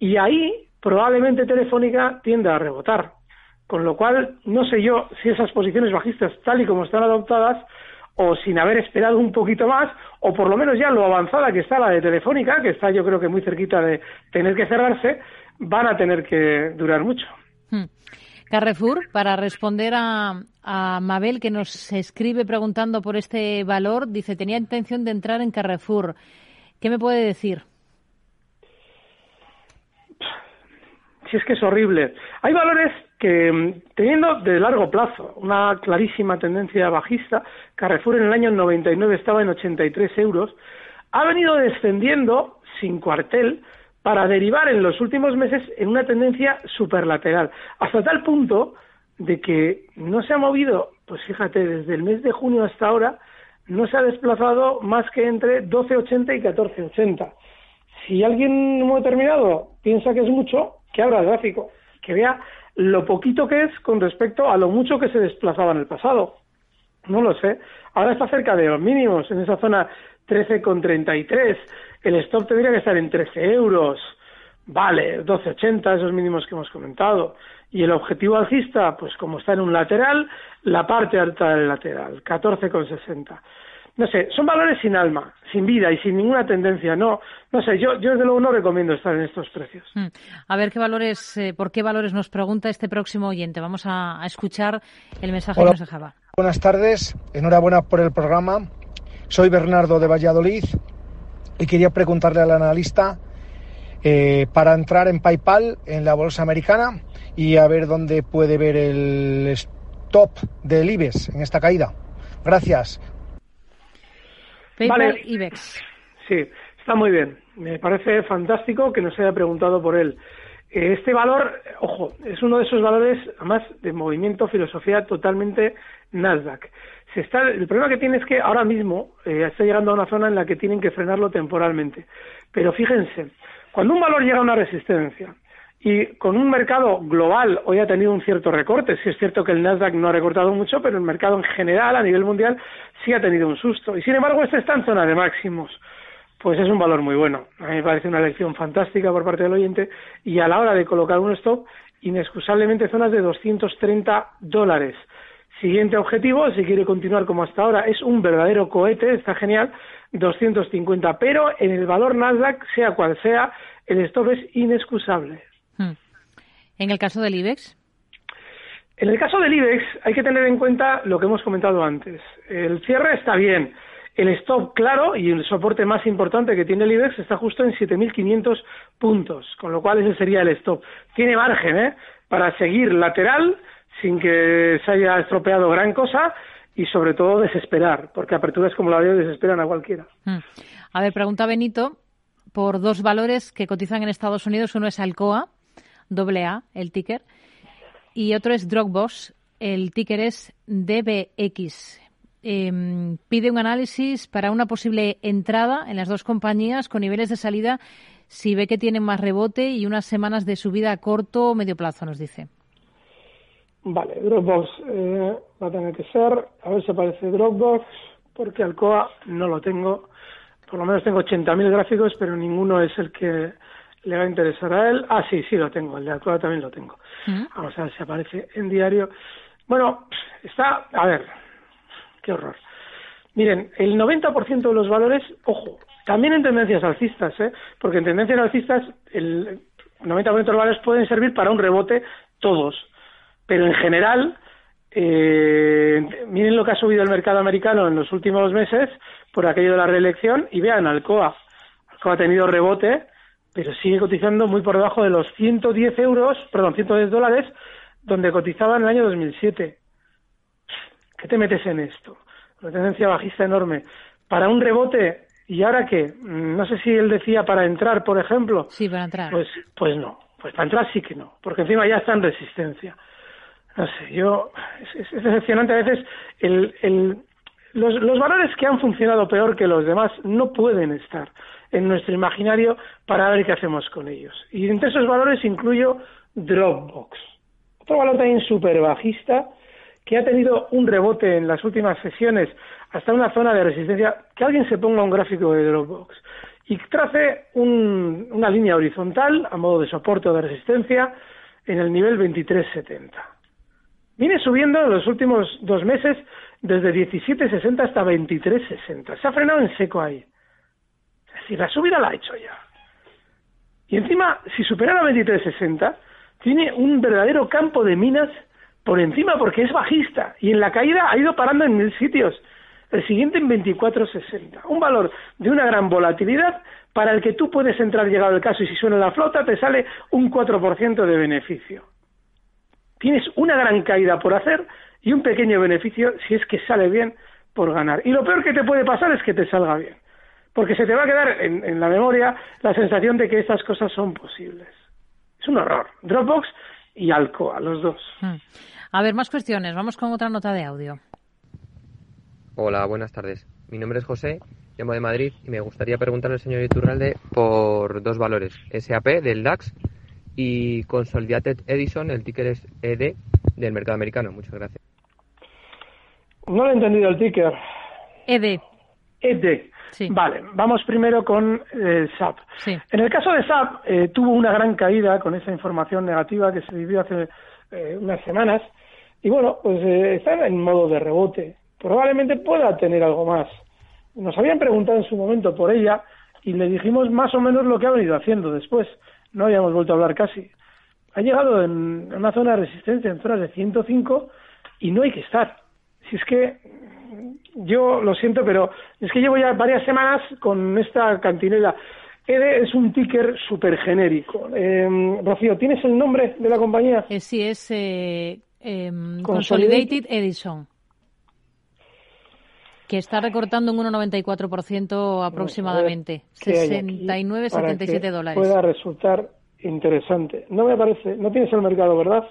S3: y ahí probablemente Telefónica tienda a rebotar. Con lo cual, no sé yo si esas posiciones bajistas, tal y como están adoptadas, o sin haber esperado un poquito más, o por lo menos ya lo avanzada que está la de Telefónica, que está yo creo que muy cerquita de tener que cerrarse, van a tener que durar mucho.
S2: Hmm. Carrefour, para responder a, a Mabel, que nos escribe preguntando por este valor, dice, tenía intención de entrar en Carrefour. ¿Qué me puede decir?
S3: Si es que es horrible. Hay valores que, mm, teniendo de largo plazo una clarísima tendencia bajista, Carrefour en el año 99 estaba en 83 euros, ha venido descendiendo sin cuartel para derivar en los últimos meses en una tendencia superlateral, hasta tal punto de que no se ha movido, pues fíjate, desde el mes de junio hasta ahora, no se ha desplazado más que entre 12,80 y 14,80. Si alguien en un determinado piensa que es mucho, que abra el gráfico, que vea lo poquito que es con respecto a lo mucho que se desplazaba en el pasado. No lo sé. Ahora está cerca de los mínimos, en esa zona 13,33. El stop tendría que estar en 13 euros. Vale, 12,80, esos mínimos que hemos comentado. Y el objetivo alcista, pues como está en un lateral, la parte alta del lateral, 14,60. No sé, son valores sin alma, sin vida y sin ninguna tendencia. No, no sé, yo, yo desde luego no recomiendo estar en estos precios.
S2: Mm. A ver qué valores, eh, por qué valores nos pregunta este próximo oyente. Vamos a, escuchar el mensaje que nos dejaba.
S12: Buenas tardes, enhorabuena por el programa. Soy Bernardo de Valladolid y quería preguntarle al analista eh, para entrar en PayPal en la bolsa americana y a ver dónde puede ver el stop del IBEX en esta caída. Gracias.
S2: PayPal IBEX.
S3: Sí, está muy bien. Me parece fantástico que nos haya preguntado por él. Eh, este valor, ojo, es uno de esos valores, además, de movimiento, filosofía totalmente Nasdaq. Se está, el problema que tiene es que ahora mismo eh, está llegando a una zona en la que tienen que frenarlo temporalmente. Pero fíjense, cuando un valor llega a una resistencia y con un mercado global hoy ha tenido un cierto recorte, sí es cierto que el Nasdaq no ha recortado mucho, pero el mercado en general a nivel mundial sí ha tenido un susto. Y sin embargo, este está en zona de máximos pues es un valor muy bueno. A mí me parece una lección fantástica por parte del oyente y a la hora de colocar un stop, inexcusablemente zonas de 230 dólares. Siguiente objetivo, si quiere continuar como hasta ahora, es un verdadero cohete, está genial, 250, pero en el valor Nasdaq, sea cual sea, el stop es inexcusable. Hmm.
S2: ¿En el caso del IBEX?
S3: En el caso del IBEX hay que tener en cuenta lo que hemos comentado antes. El cierre está bien, el stop claro y el soporte más importante que tiene el IBEX está justo en 7.500 puntos, con lo cual ese sería el stop. Tiene margen ¿eh? para seguir lateral sin que se haya estropeado gran cosa y sobre todo desesperar, porque aperturas como la de hoy desesperan a cualquiera.
S2: Hmm. A ver, pregunta Benito por dos valores que cotizan en Estados Unidos. Uno es Alcoa, doble A, el ticker, y otro es Dropbox, el ticker es DBX. Em, pide un análisis para una posible entrada en las dos compañías con niveles de salida si ve que tienen más rebote y unas semanas de subida a corto o medio plazo, nos dice.
S3: Vale, Dropbox eh, va a tener que ser, a ver si aparece Dropbox, porque Alcoa no lo tengo. Por lo menos tengo 80.000 gráficos, pero ninguno es el que le va a interesar a él. Ah, sí, sí lo tengo, el de Alcoa también lo tengo. Mm. Vamos a ver si aparece en diario. Bueno, está, a ver, qué horror. Miren, el 90% de los valores, ojo, también en tendencias alcistas, ¿eh? porque en tendencias alcistas el 90% de los valores pueden servir para un rebote todos, pero en general, eh, miren lo que ha subido el mercado americano en los últimos meses por aquello de la reelección y vean, Alcoa, Alcoa ha tenido rebote, pero sigue cotizando muy por debajo de los 110 euros, perdón, 110 dólares, donde cotizaba en el año 2007. ¿Qué te metes en esto? Una tendencia bajista enorme. Para un rebote, ¿y ahora qué? Mm, no sé si él decía para entrar, por ejemplo.
S2: Sí, para entrar.
S3: Pues, pues no. Pues para entrar sí que no. Porque encima ya está en resistencia. No sé, yo. Es, decepcionante a veces el, el, los, los valores que han funcionado peor que los demás no pueden estar en nuestro imaginario para ver qué hacemos con ellos. Y entre esos valores incluyo Dropbox. Otro valor también súper bajista que ha tenido un rebote en las últimas sesiones hasta una zona de resistencia, que alguien se ponga un gráfico de Dropbox y trace una línea horizontal a modo de soporte o de resistencia en el nivel 2370. Viene subiendo en los últimos dos meses desde 17.60 hasta 23.60. Se ha frenado en seco ahí. Decir, la subida la ha hecho ya. Y encima, si supera la 23.60, tiene un verdadero campo de minas por encima porque es bajista y en la caída ha ido parando en mil sitios. El siguiente en 24.60. Un valor de una gran volatilidad para el que tú puedes entrar llegado el caso y si suena la flota te sale un 4% de beneficio. Tienes una gran caída por hacer y un pequeño beneficio si es que sale bien por ganar. Y lo peor que te puede pasar es que te salga bien. porque se te va a quedar en, en la memoria la sensación de que estas cosas son posibles. Es un horror. Dropbox y Alcoa, los dos.
S2: Hmm. A ver, más cuestiones. Vamos con otra nota de audio.
S13: Hola, buenas tardes. Mi nombre es José, llamo de Madrid y me gustaría preguntarle al señor Iturralde por dos valores. SAP del DAX y Consolidated Edison, el ticker es ED del mercado americano. Muchas gracias.
S3: No he entendido el ticker.
S2: ED.
S3: ED. Vale, vamos primero con eh, SAP. En el caso de SAP, eh, tuvo una gran caída con esa información negativa que se vivió hace eh, unas semanas. Y bueno, pues está en modo de rebote. Probablemente pueda tener algo más. Nos habían preguntado en su momento por ella y le dijimos más o menos lo que ha venido haciendo después. No habíamos vuelto a hablar casi. Ha llegado en una zona de resistencia, en zonas de 105, y no hay que estar. Si es que yo lo siento, pero es que llevo ya varias semanas con esta cantinela. EDE es un ticker súper genérico. Eh, Rocío, ¿tienes el nombre de la compañía?
S2: Eh, sí, es eh, em, Consolidated Edison que está recortando un 1,94% aproximadamente. 69, 77 dólares.
S3: Pueda resultar interesante. No me parece, no tienes el mercado, ¿verdad?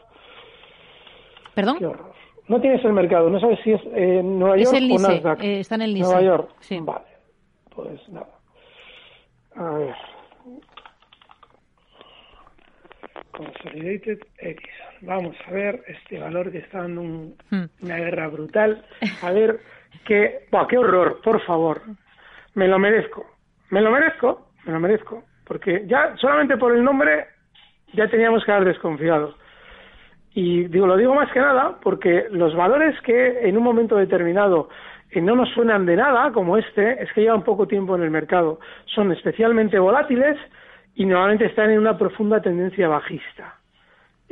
S2: ¿Perdón?
S3: No tienes el mercado, no sabes si es eh, Nueva York
S2: el
S3: o Nasdaq.
S2: Eh, está en el NICE.
S3: Nueva York.
S2: Sí.
S3: Vale. Pues nada. A ver. Consolidated Edison. Vamos a ver este valor que está dando un,
S2: Hmm.
S3: una guerra brutal. A ver qué... Buah, qué horror, por favor. Me lo merezco. Me lo merezco, me lo merezco. Porque ya solamente por el nombre ya teníamos que haber desconfiado. Y digo, lo digo más que nada porque los valores que en un momento determinado eh, no nos suenan de nada, como este, es que llevan poco tiempo en el mercado. Son especialmente volátiles y normalmente están en una profunda tendencia bajista.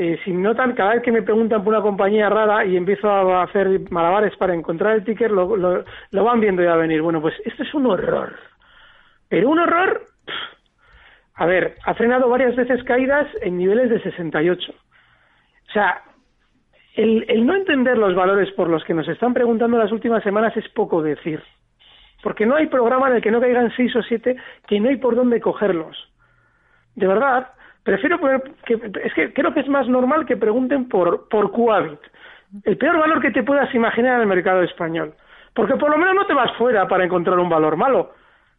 S3: Eh, si notan, cada vez que me preguntan por una compañía rara y empiezo a hacer malabares para encontrar el ticker, lo, lo, lo van viendo ya venir. Bueno, pues esto es un horror. Pero un horror... a ver, ha frenado varias veces caídas en niveles de 68. O sea, el, el no entender los valores por los que nos están preguntando las últimas semanas es poco decir. Porque no hay programa en el que no caigan seis o siete que no hay por dónde cogerlos. De verdad, prefiero que es que creo que es más normal que pregunten por por Coavit, el peor valor que te puedas imaginar en el mercado español, porque por lo menos no te vas fuera para encontrar un valor malo.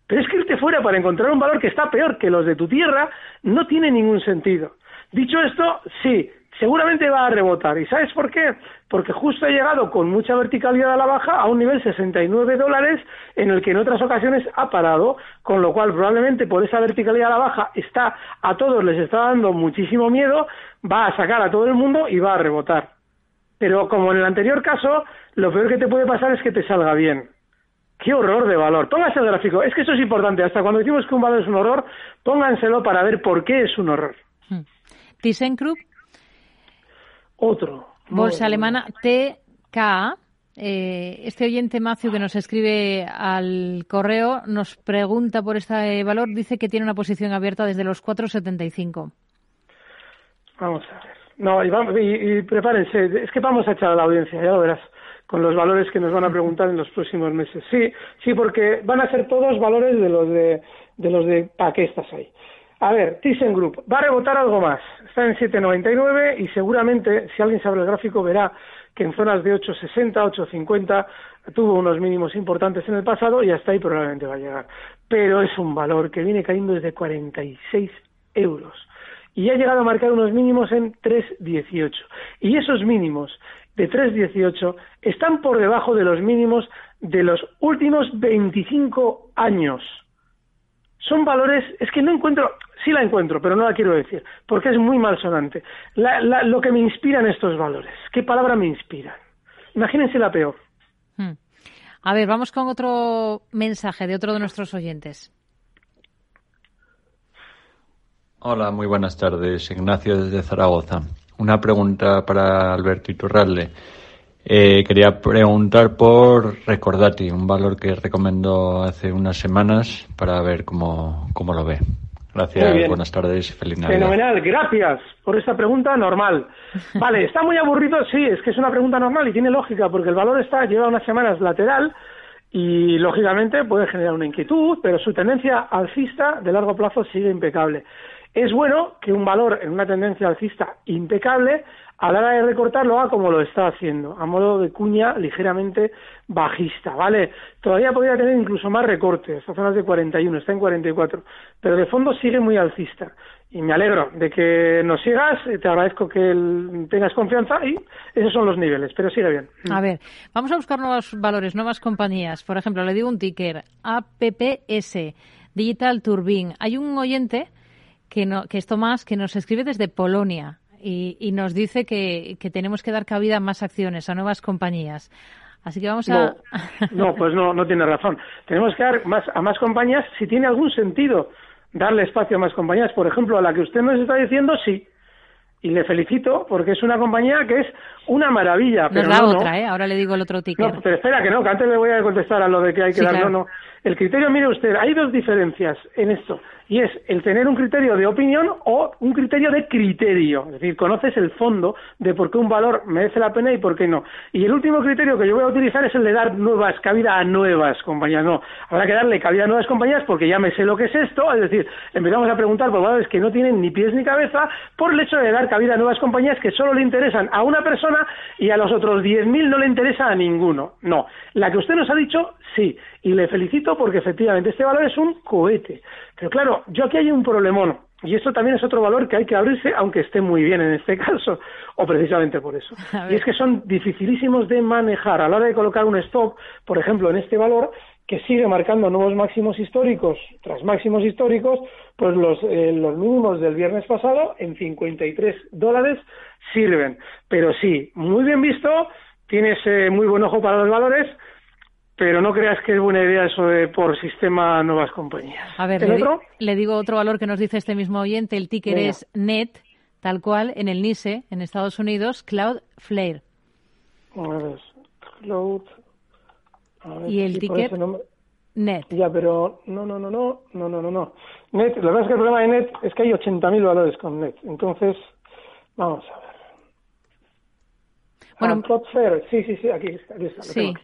S3: Pero es que irte fuera para encontrar un valor que está peor que los de tu tierra no tiene ningún sentido. Dicho esto, sí, seguramente va a rebotar. ¿Y sabes por qué? Porque justo ha llegado con mucha verticalidad a la baja a un nivel 69 dólares en el que en otras ocasiones ha parado, con lo cual probablemente por esa verticalidad a la baja está a todos les está dando muchísimo miedo, va a sacar a todo el mundo y va a rebotar. Pero como en el anterior caso, lo peor que te puede pasar es que te salga bien. ¡Qué horror de valor! Póngase el gráfico. Es que eso es importante. Hasta cuando decimos que un valor es un horror, pónganselo para ver por qué es un horror.
S2: ThyssenKrupp,
S3: Otro.
S2: bolsa alemana TK. Eh, este oyente Macio que nos escribe al correo nos pregunta por este valor, dice que tiene una posición abierta desde los 4,75.
S3: Vamos a ver. No, y, vamos- y- y prepárense, es que vamos a echar a la audiencia, ya lo verás, con los valores que nos van a preguntar en los próximos meses. Sí, sí, porque van a ser todos valores de los de, de los de ¿para qué estás ahí? A ver, ThyssenKrupp, va a rebotar algo más. Está en 7,99 y seguramente, si alguien sabe el gráfico, verá que en zonas de 8,60, 8,50 tuvo unos mínimos importantes en el pasado y hasta ahí probablemente va a llegar. Pero es un valor que viene cayendo desde 46 euros y ha llegado a marcar unos mínimos en 3,18. Y esos mínimos de 3,18 están por debajo de los mínimos de los últimos 25 años. Son valores, es que no encuentro, sí la encuentro, pero no la quiero decir, porque es muy malsonante. La, la, lo que me inspiran estos valores, ¿qué palabra me inspira? Imagínense la peor.
S2: Hmm. A ver, vamos con otro mensaje de otro de nuestros oyentes.
S14: Hola, muy buenas tardes. Ignacio desde Zaragoza. Una pregunta para Alberto Iturralde. Eh, quería preguntar por Recordati, un valor que recomendó hace unas semanas para ver cómo, cómo lo ve. Gracias, buenas tardes y feliz Navidad.
S3: Fenomenal, gracias por esta pregunta normal. Vale, está muy aburrido, sí, es que es una pregunta normal y tiene lógica, porque el valor está, lleva unas semanas lateral y lógicamente puede generar una inquietud, pero su tendencia alcista de largo plazo sigue impecable. Es bueno que un valor en una tendencia alcista impecable a la hora de recortar lo haga como lo está haciendo, a modo de cuña ligeramente bajista, ¿vale? Todavía podría tener incluso más recortes, esta zona es de 41, está en 44, pero de fondo sigue muy alcista. Y me alegro de que nos sigas, te agradezco que tengas confianza y esos son los niveles, pero sigue bien.
S2: A ver, vamos a buscar nuevos valores, nuevas compañías. Por ejemplo, le digo un ticker, APPS, Digital Turbine. Hay un oyente que, no, que es Tomás, que nos escribe desde Polonia y, nos dice que, tenemos que dar cabida a más acciones, a nuevas compañías. Así que vamos
S3: a. No, pues no, no tiene razón. Tenemos que dar más, a más compañías si tiene algún sentido darle espacio a más compañías. Por ejemplo, a la que usted nos está diciendo, sí. Y le felicito porque es una compañía que es una maravilla. Pero
S2: la otra, ¿eh? Ahora le digo el otro ticket.
S3: No, pero espera que no, que antes le voy a contestar a lo de que hay que dar. No, no. El criterio, mire usted, hay dos diferencias en esto y es el tener un criterio de opinión o un criterio de criterio. Es decir, conoces el fondo de por qué un valor merece la pena y por qué no. Y el último criterio que yo voy a utilizar es el de dar nuevas cabida a nuevas compañías. No, habrá que darle cabida a nuevas compañías porque ya me sé lo que es esto. Es decir, empezamos a preguntar por valores que no tienen ni pies ni cabeza por el hecho de dar cabida a nuevas compañías que solo le interesan a una persona y a los otros 10.000 no le interesa a ninguno. No, la que usted nos ha dicho, sí. Y le felicito porque efectivamente este valor es un cohete. Pero claro, yo aquí hay un problemón. Y esto también es otro valor que hay que abrirse, aunque esté muy bien en este caso, o precisamente por eso. Y es que son dificilísimos de manejar. A la hora de colocar un stop, por ejemplo, en este valor, que sigue marcando nuevos máximos históricos tras máximos históricos, pues los, eh, los mínimos del viernes pasado en 53 dólares sirven. Pero sí, muy bien visto, tienes eh, muy buen ojo para los valores, pero no creas que es buena idea eso de por sistema nuevas compañías.
S2: A ver, le, digo otro valor que nos dice este mismo oyente, el ticker es NET, tal cual, en el NISE, en Estados Unidos, Cloudflare.
S3: A ver, Cloud...
S2: y el ticker NET.
S3: Ya, pero no, no, no, no, no, no, no, no. NET, lo que pasa es que el problema de NET es que hay 80.000 valores con NET. Entonces, vamos a ver. Bueno, ah, Cloudflare, sí, sí, sí, aquí está. Aquí está sí.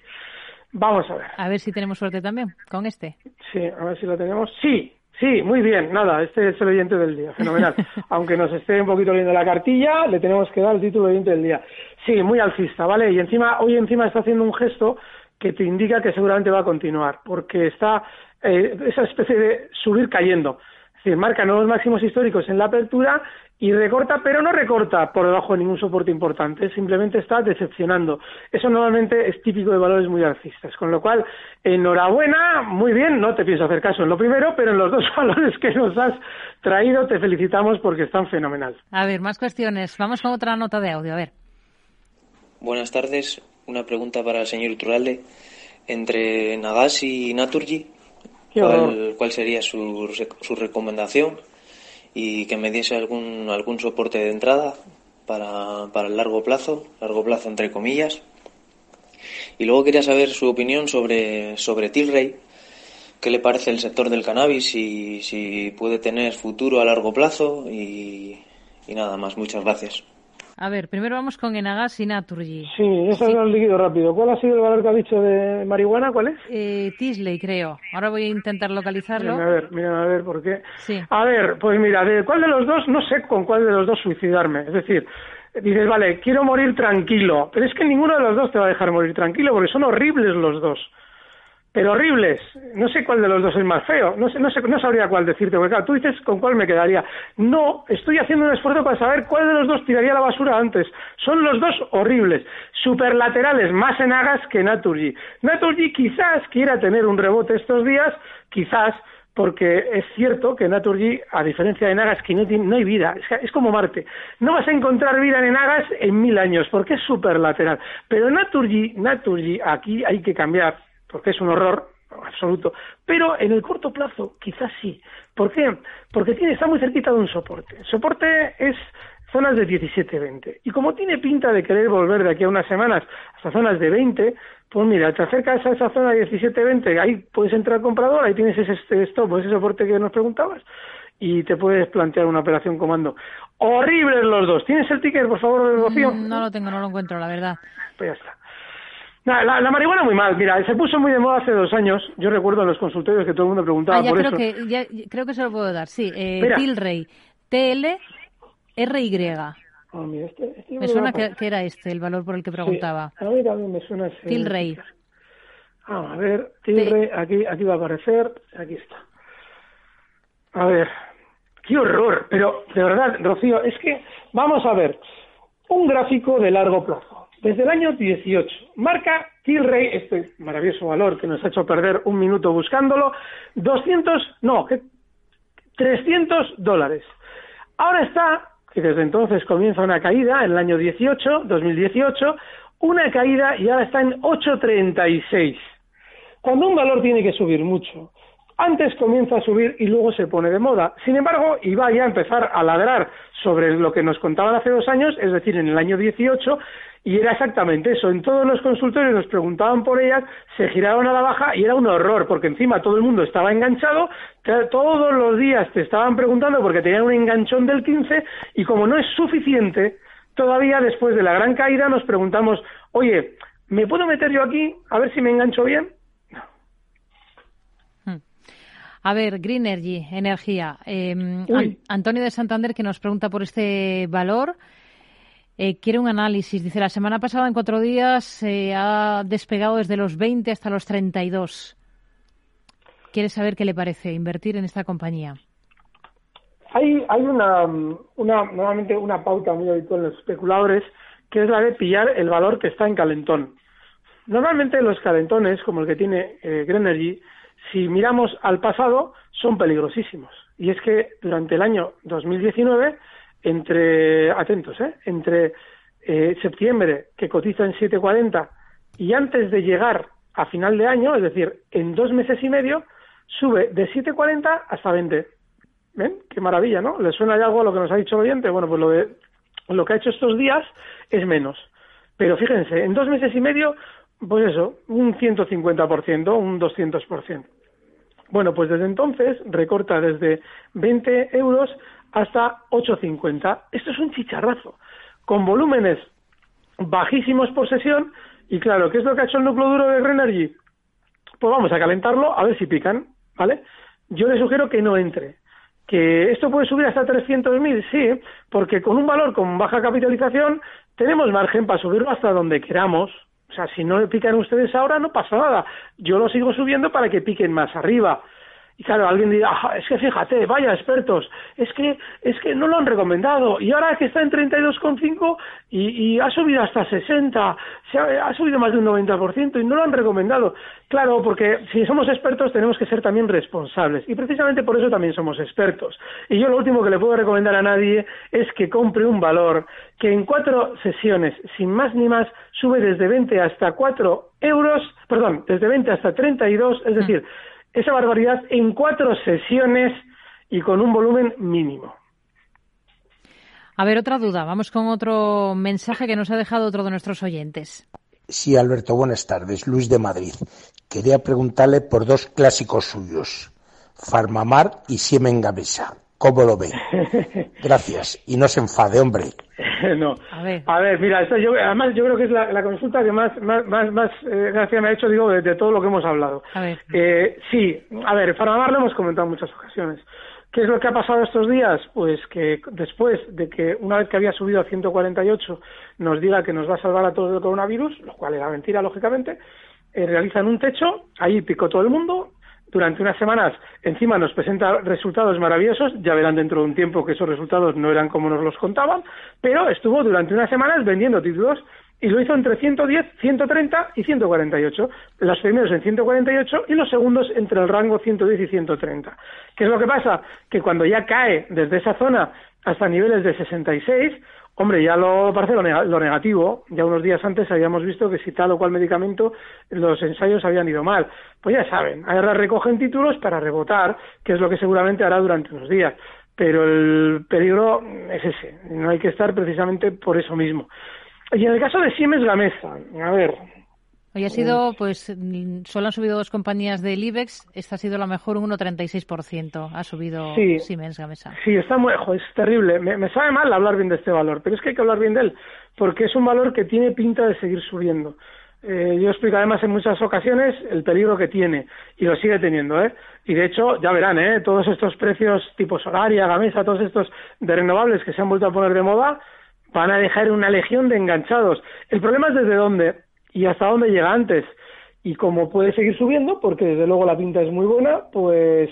S3: Vamos a ver.
S2: A ver si tenemos suerte también con este.
S3: Sí, a ver si lo tenemos. Sí, sí, muy bien. Nada, este es el oyente del día. Fenomenal. Aunque nos esté un poquito leyendo la cartilla, le tenemos que dar el título de oyente del día. Sí, muy alcista, ¿vale? Y encima, hoy encima está haciendo un gesto que te indica que seguramente va a continuar, porque está eh, esa especie de subir cayendo. Es decir, marca nuevos máximos históricos en la apertura y recorta, pero no recorta por debajo de ningún soporte importante, simplemente está decepcionando. Eso normalmente es típico de valores muy alcistas, con lo cual, enhorabuena, muy bien, no te pienso hacer caso en lo primero, pero en los dos valores que nos has traído te felicitamos porque están fenomenal.
S2: A ver, más cuestiones. Vamos con otra nota de audio, a ver.
S15: Buenas tardes, una pregunta para el señor Iturralde. Entre Nagas y Naturgy, ¿cuál, ¿cuál, sería su, su recomendación? y que me diese algún, algún soporte de entrada para, para el largo plazo, largo plazo entre comillas. Y luego quería saber su opinión sobre, sobre Tilray, qué le parece el sector del cannabis, y si puede tener futuro a largo plazo y, y nada más. Muchas gracias.
S2: A ver, primero vamos con Enagas y Naturgy.
S3: Sí, eso es el líquido rápido. ¿Cuál ha sido el valor que ha dicho de marihuana? ¿Cuál es?
S2: Eh, Tisley, creo. Ahora voy a intentar localizarlo.
S3: a ver, mira, a ver, ¿por qué? Sí. A ver, pues mira, ¿de cuál de los dos? No sé con cuál de los dos suicidarme. Es decir, dices, vale, quiero morir tranquilo. Pero es que ninguno de los dos te va a dejar morir tranquilo porque son horribles los dos pero horribles. No sé cuál de los dos es más feo. No, sé, no, sé, no sabría cuál decirte, porque claro, tú dices con cuál me quedaría. No, estoy haciendo un esfuerzo para saber cuál de los dos tiraría la basura antes. Son los dos horribles. Superlaterales, más en Agas que Naturgy. Naturgy quizás quiera tener un rebote estos días, quizás, porque es cierto que Naturgy, a diferencia de Nagas, que no, tiene, hay vida, es, es, como Marte. No vas a encontrar vida en Nagas en mil años, porque es superlateral. Pero Naturgy, Naturgy, aquí hay que cambiar porque es un horror absoluto, pero en el corto plazo quizás sí. ¿Por qué? Porque tiene, está muy cerquita de un soporte. El soporte es zonas de 17-20. Y como tiene pinta de querer volver de aquí a unas semanas hasta zonas de 20, pues mira, te acercas a esa zona de 17-20, ahí puedes entrar comprador, ahí tienes ese stop, ese soporte que nos preguntabas, y te puedes plantear una operación comando. Horribles los dos. ¿Tienes el ticket, por favor, de?
S2: Mm, no lo tengo, no lo encuentro, la verdad.
S3: Pues ya está. La, la, marihuana muy mal. Mira, se puso muy de moda hace dos años. Yo recuerdo en los consultorios que todo el mundo preguntaba
S2: ah, ya
S3: por
S2: creo
S3: eso.
S2: Que, ya, creo que se lo puedo dar, sí. Eh, Tilray. T-L-R-Y.
S3: Oh, mira, este, este
S2: me suena que, que, era este el valor por el que preguntaba.
S3: Sí. A ver, a ver, me suena ese.
S2: Tilray.
S3: Ah, a ver, Tilray, aquí, aquí va a aparecer. Aquí está. A ver, qué horror. Pero, de verdad, Rocío, es que, vamos a ver, un gráfico de largo plazo. Desde el año 18, marca Tilray, este maravilloso valor que nos ha hecho perder un minuto buscándolo, 200, no, 300 dólares. Ahora está, que desde entonces comienza una caída, en el año 18, 2018, una caída y ahora está en 8,36. Cuando un valor tiene que subir mucho, antes comienza a subir y luego se pone de moda. Sin embargo, iba ya a empezar a ladrar sobre lo que nos contaban hace dos años, es decir, en el año 18, y era exactamente eso. En todos los consultorios nos preguntaban por ellas, se giraron a la baja y era un horror, porque encima todo el mundo estaba enganchado, todos los días te estaban preguntando porque tenían un enganchón del 15 y como no es suficiente, todavía después de la gran caída nos preguntamos, oye, ¿me puedo meter yo aquí a ver si me engancho bien?
S2: A ver, Green Energy, energía. Eh, Antonio de Santander que nos pregunta por este valor. Eh, quiere un análisis. Dice, la semana pasada en cuatro días se ha despegado desde los 20 hasta los 32. Quiere saber qué le parece invertir en esta compañía.
S3: Hay, hay una, una, nuevamente una pauta muy habitual en los especuladores, que es la de pillar el valor que está en calentón. Normalmente los calentones, como el que tiene eh, Green Energy, si miramos al pasado, son peligrosísimos. Y es que durante el año 2019, entre, atentos, ¿eh? entre eh, septiembre, que cotiza en 7,40, y antes de llegar a final de año, es decir, en dos meses y medio, sube de 7,40 hasta 20. ¿Ven? Qué maravilla, ¿no? ¿Le suena ya algo a lo que nos ha dicho el oyente? Bueno, pues lo, de, lo que ha hecho estos días es menos. Pero fíjense, en dos meses y medio pues eso, un 150%, un 200%. Bueno, pues desde entonces recorta desde 20 euros hasta 8,50. Esto es un chicharrazo, con volúmenes bajísimos por sesión. Y claro, ¿qué es lo que ha hecho el núcleo duro de Grenergy? Pues vamos a calentarlo a ver si pican, ¿vale? Yo le sugiero que no entre. ¿Que esto puede subir hasta 300.000? Sí, porque con un valor con baja capitalización tenemos margen para subirlo hasta donde queramos, o sea, si no pican ustedes ahora, no pasa nada. Yo lo sigo subiendo para que piquen más arriba. Y claro, alguien dirá, ah, es que fíjate, vaya expertos, es que, es que no lo han recomendado. Y ahora que está en 32,5 y, y ha subido hasta 60, se ha, ha, subido más de un 90% y no lo han recomendado. Claro, porque si somos expertos tenemos que ser también responsables. Y precisamente por eso también somos expertos. Y yo lo último que le puedo recomendar a nadie es que compre un valor que en cuatro sesiones, sin más ni más, sube desde 20 hasta 4 euros, perdón, desde 20 hasta 32, es decir, esa barbaridad en cuatro sesiones y con un volumen mínimo.
S2: A ver, otra duda. Vamos con otro mensaje que nos ha dejado otro de nuestros oyentes.
S16: Sí, Alberto, buenas tardes. Luis de Madrid. Quería preguntarle por dos clásicos suyos, Farmamar y Gamesa. ¿Cómo lo ve? Gracias. Y no se enfade, hombre.
S3: no. A ver. A ver, mira, esto yo, además yo creo que es la, la consulta que más, más, más, más eh, gracia me ha hecho, digo, de, de, todo lo que hemos hablado.
S2: A ver.
S3: Eh, sí, a ver, Farmamar lo hemos comentado en muchas ocasiones. ¿Qué es lo que ha pasado estos días? Pues que después de que una vez que había subido a 148 nos diga que nos va a salvar a todos del coronavirus, lo cual era mentira, lógicamente, eh, realizan un techo, ahí picó todo el mundo, durante unas semanas encima nos presenta resultados maravillosos, ya verán dentro de un tiempo que esos resultados no eran como nos los contaban, pero estuvo durante unas semanas vendiendo títulos y lo hizo entre 110, 130 y 148. Los primeros en 148 y los segundos entre el rango 110 y 130. ¿Qué es lo que pasa? Que cuando ya cae desde esa zona hasta niveles de 66, Hombre, ya lo parece lo, negativo. Ya unos días antes habíamos visto que si tal o cual medicamento los ensayos habían ido mal. Pues ya saben, ahora recogen títulos para rebotar, que es lo que seguramente hará durante unos días. Pero el peligro es ese. No hay que estar precisamente por eso mismo. Y en el caso de Siemens Gamesa, a ver,
S2: Hoy ha sido, pues, solo han subido dos compañías del IBEX. Esta ha sido la mejor, un 1,36%. Ha subido
S3: sí,
S2: Siemens Gamesa.
S3: Sí, está muy, es terrible. Me, me, sabe mal hablar bien de este valor, pero es que hay que hablar bien de él, porque es un valor que tiene pinta de seguir subiendo. Eh, yo explico además en muchas ocasiones el peligro que tiene y lo sigue teniendo, ¿eh? Y de hecho, ya verán, ¿eh? Todos estos precios tipo Solaria, Gamesa, todos estos de renovables que se han vuelto a poner de moda, van a dejar una legión de enganchados. El problema es desde dónde y hasta dónde llega antes. Y como puede seguir subiendo, porque desde luego la pinta es muy buena, pues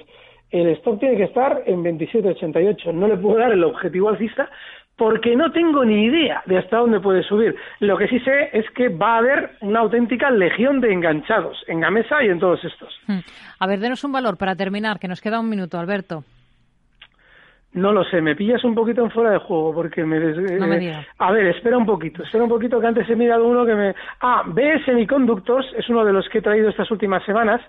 S3: el stock tiene que estar en 27,88. No le puedo dar el objetivo alcista porque no tengo ni idea de hasta dónde puede subir. Lo que sí sé es que va a haber una auténtica legión de enganchados en Gamesa y en todos estos.
S2: Hmm. A ver, denos un valor para terminar, que nos queda un minuto, Alberto.
S3: No lo sé, me pillas un poquito en fuera de juego porque me...
S2: no me eh,
S3: a ver, espera un poquito, espera un poquito que antes he mirado uno que me... Ah, B Semiconductors es uno de los que he traído estas últimas semanas.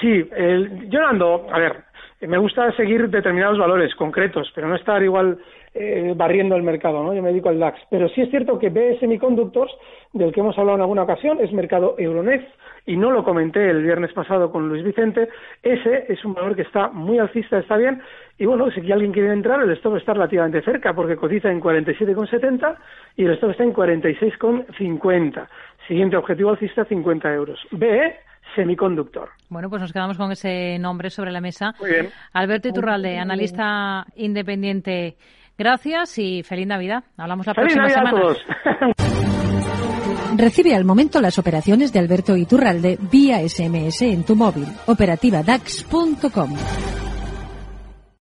S3: Sí, el... yo no ando... A ver, me gusta seguir determinados valores concretos, pero no estar igual eh, barriendo el mercado, ¿no? Yo me dedico al DAX. Pero sí es cierto que B Semiconductors, del que hemos hablado en alguna ocasión, es mercado Euronext, y no lo comenté el viernes pasado con Luis Vicente, ese es un valor que está muy alcista, está bien, y bueno, si alguien quiere entrar, el stop está relativamente cerca, porque cotiza en 47,70 y el stop está en 46,50. Siguiente objetivo alcista, 50 euros. BE semiconductor.
S2: Bueno, pues nos quedamos con ese nombre sobre la mesa.
S3: Muy bien.
S2: Alberto Iturralde, analista independiente. Gracias y feliz Navidad. Hablamos la
S3: feliz
S2: próxima
S3: Navidad
S2: semana.
S3: A todos.
S17: Recibe al momento las operaciones de Alberto Iturralde vía SMS en tu móvil. Operativa DAX.com.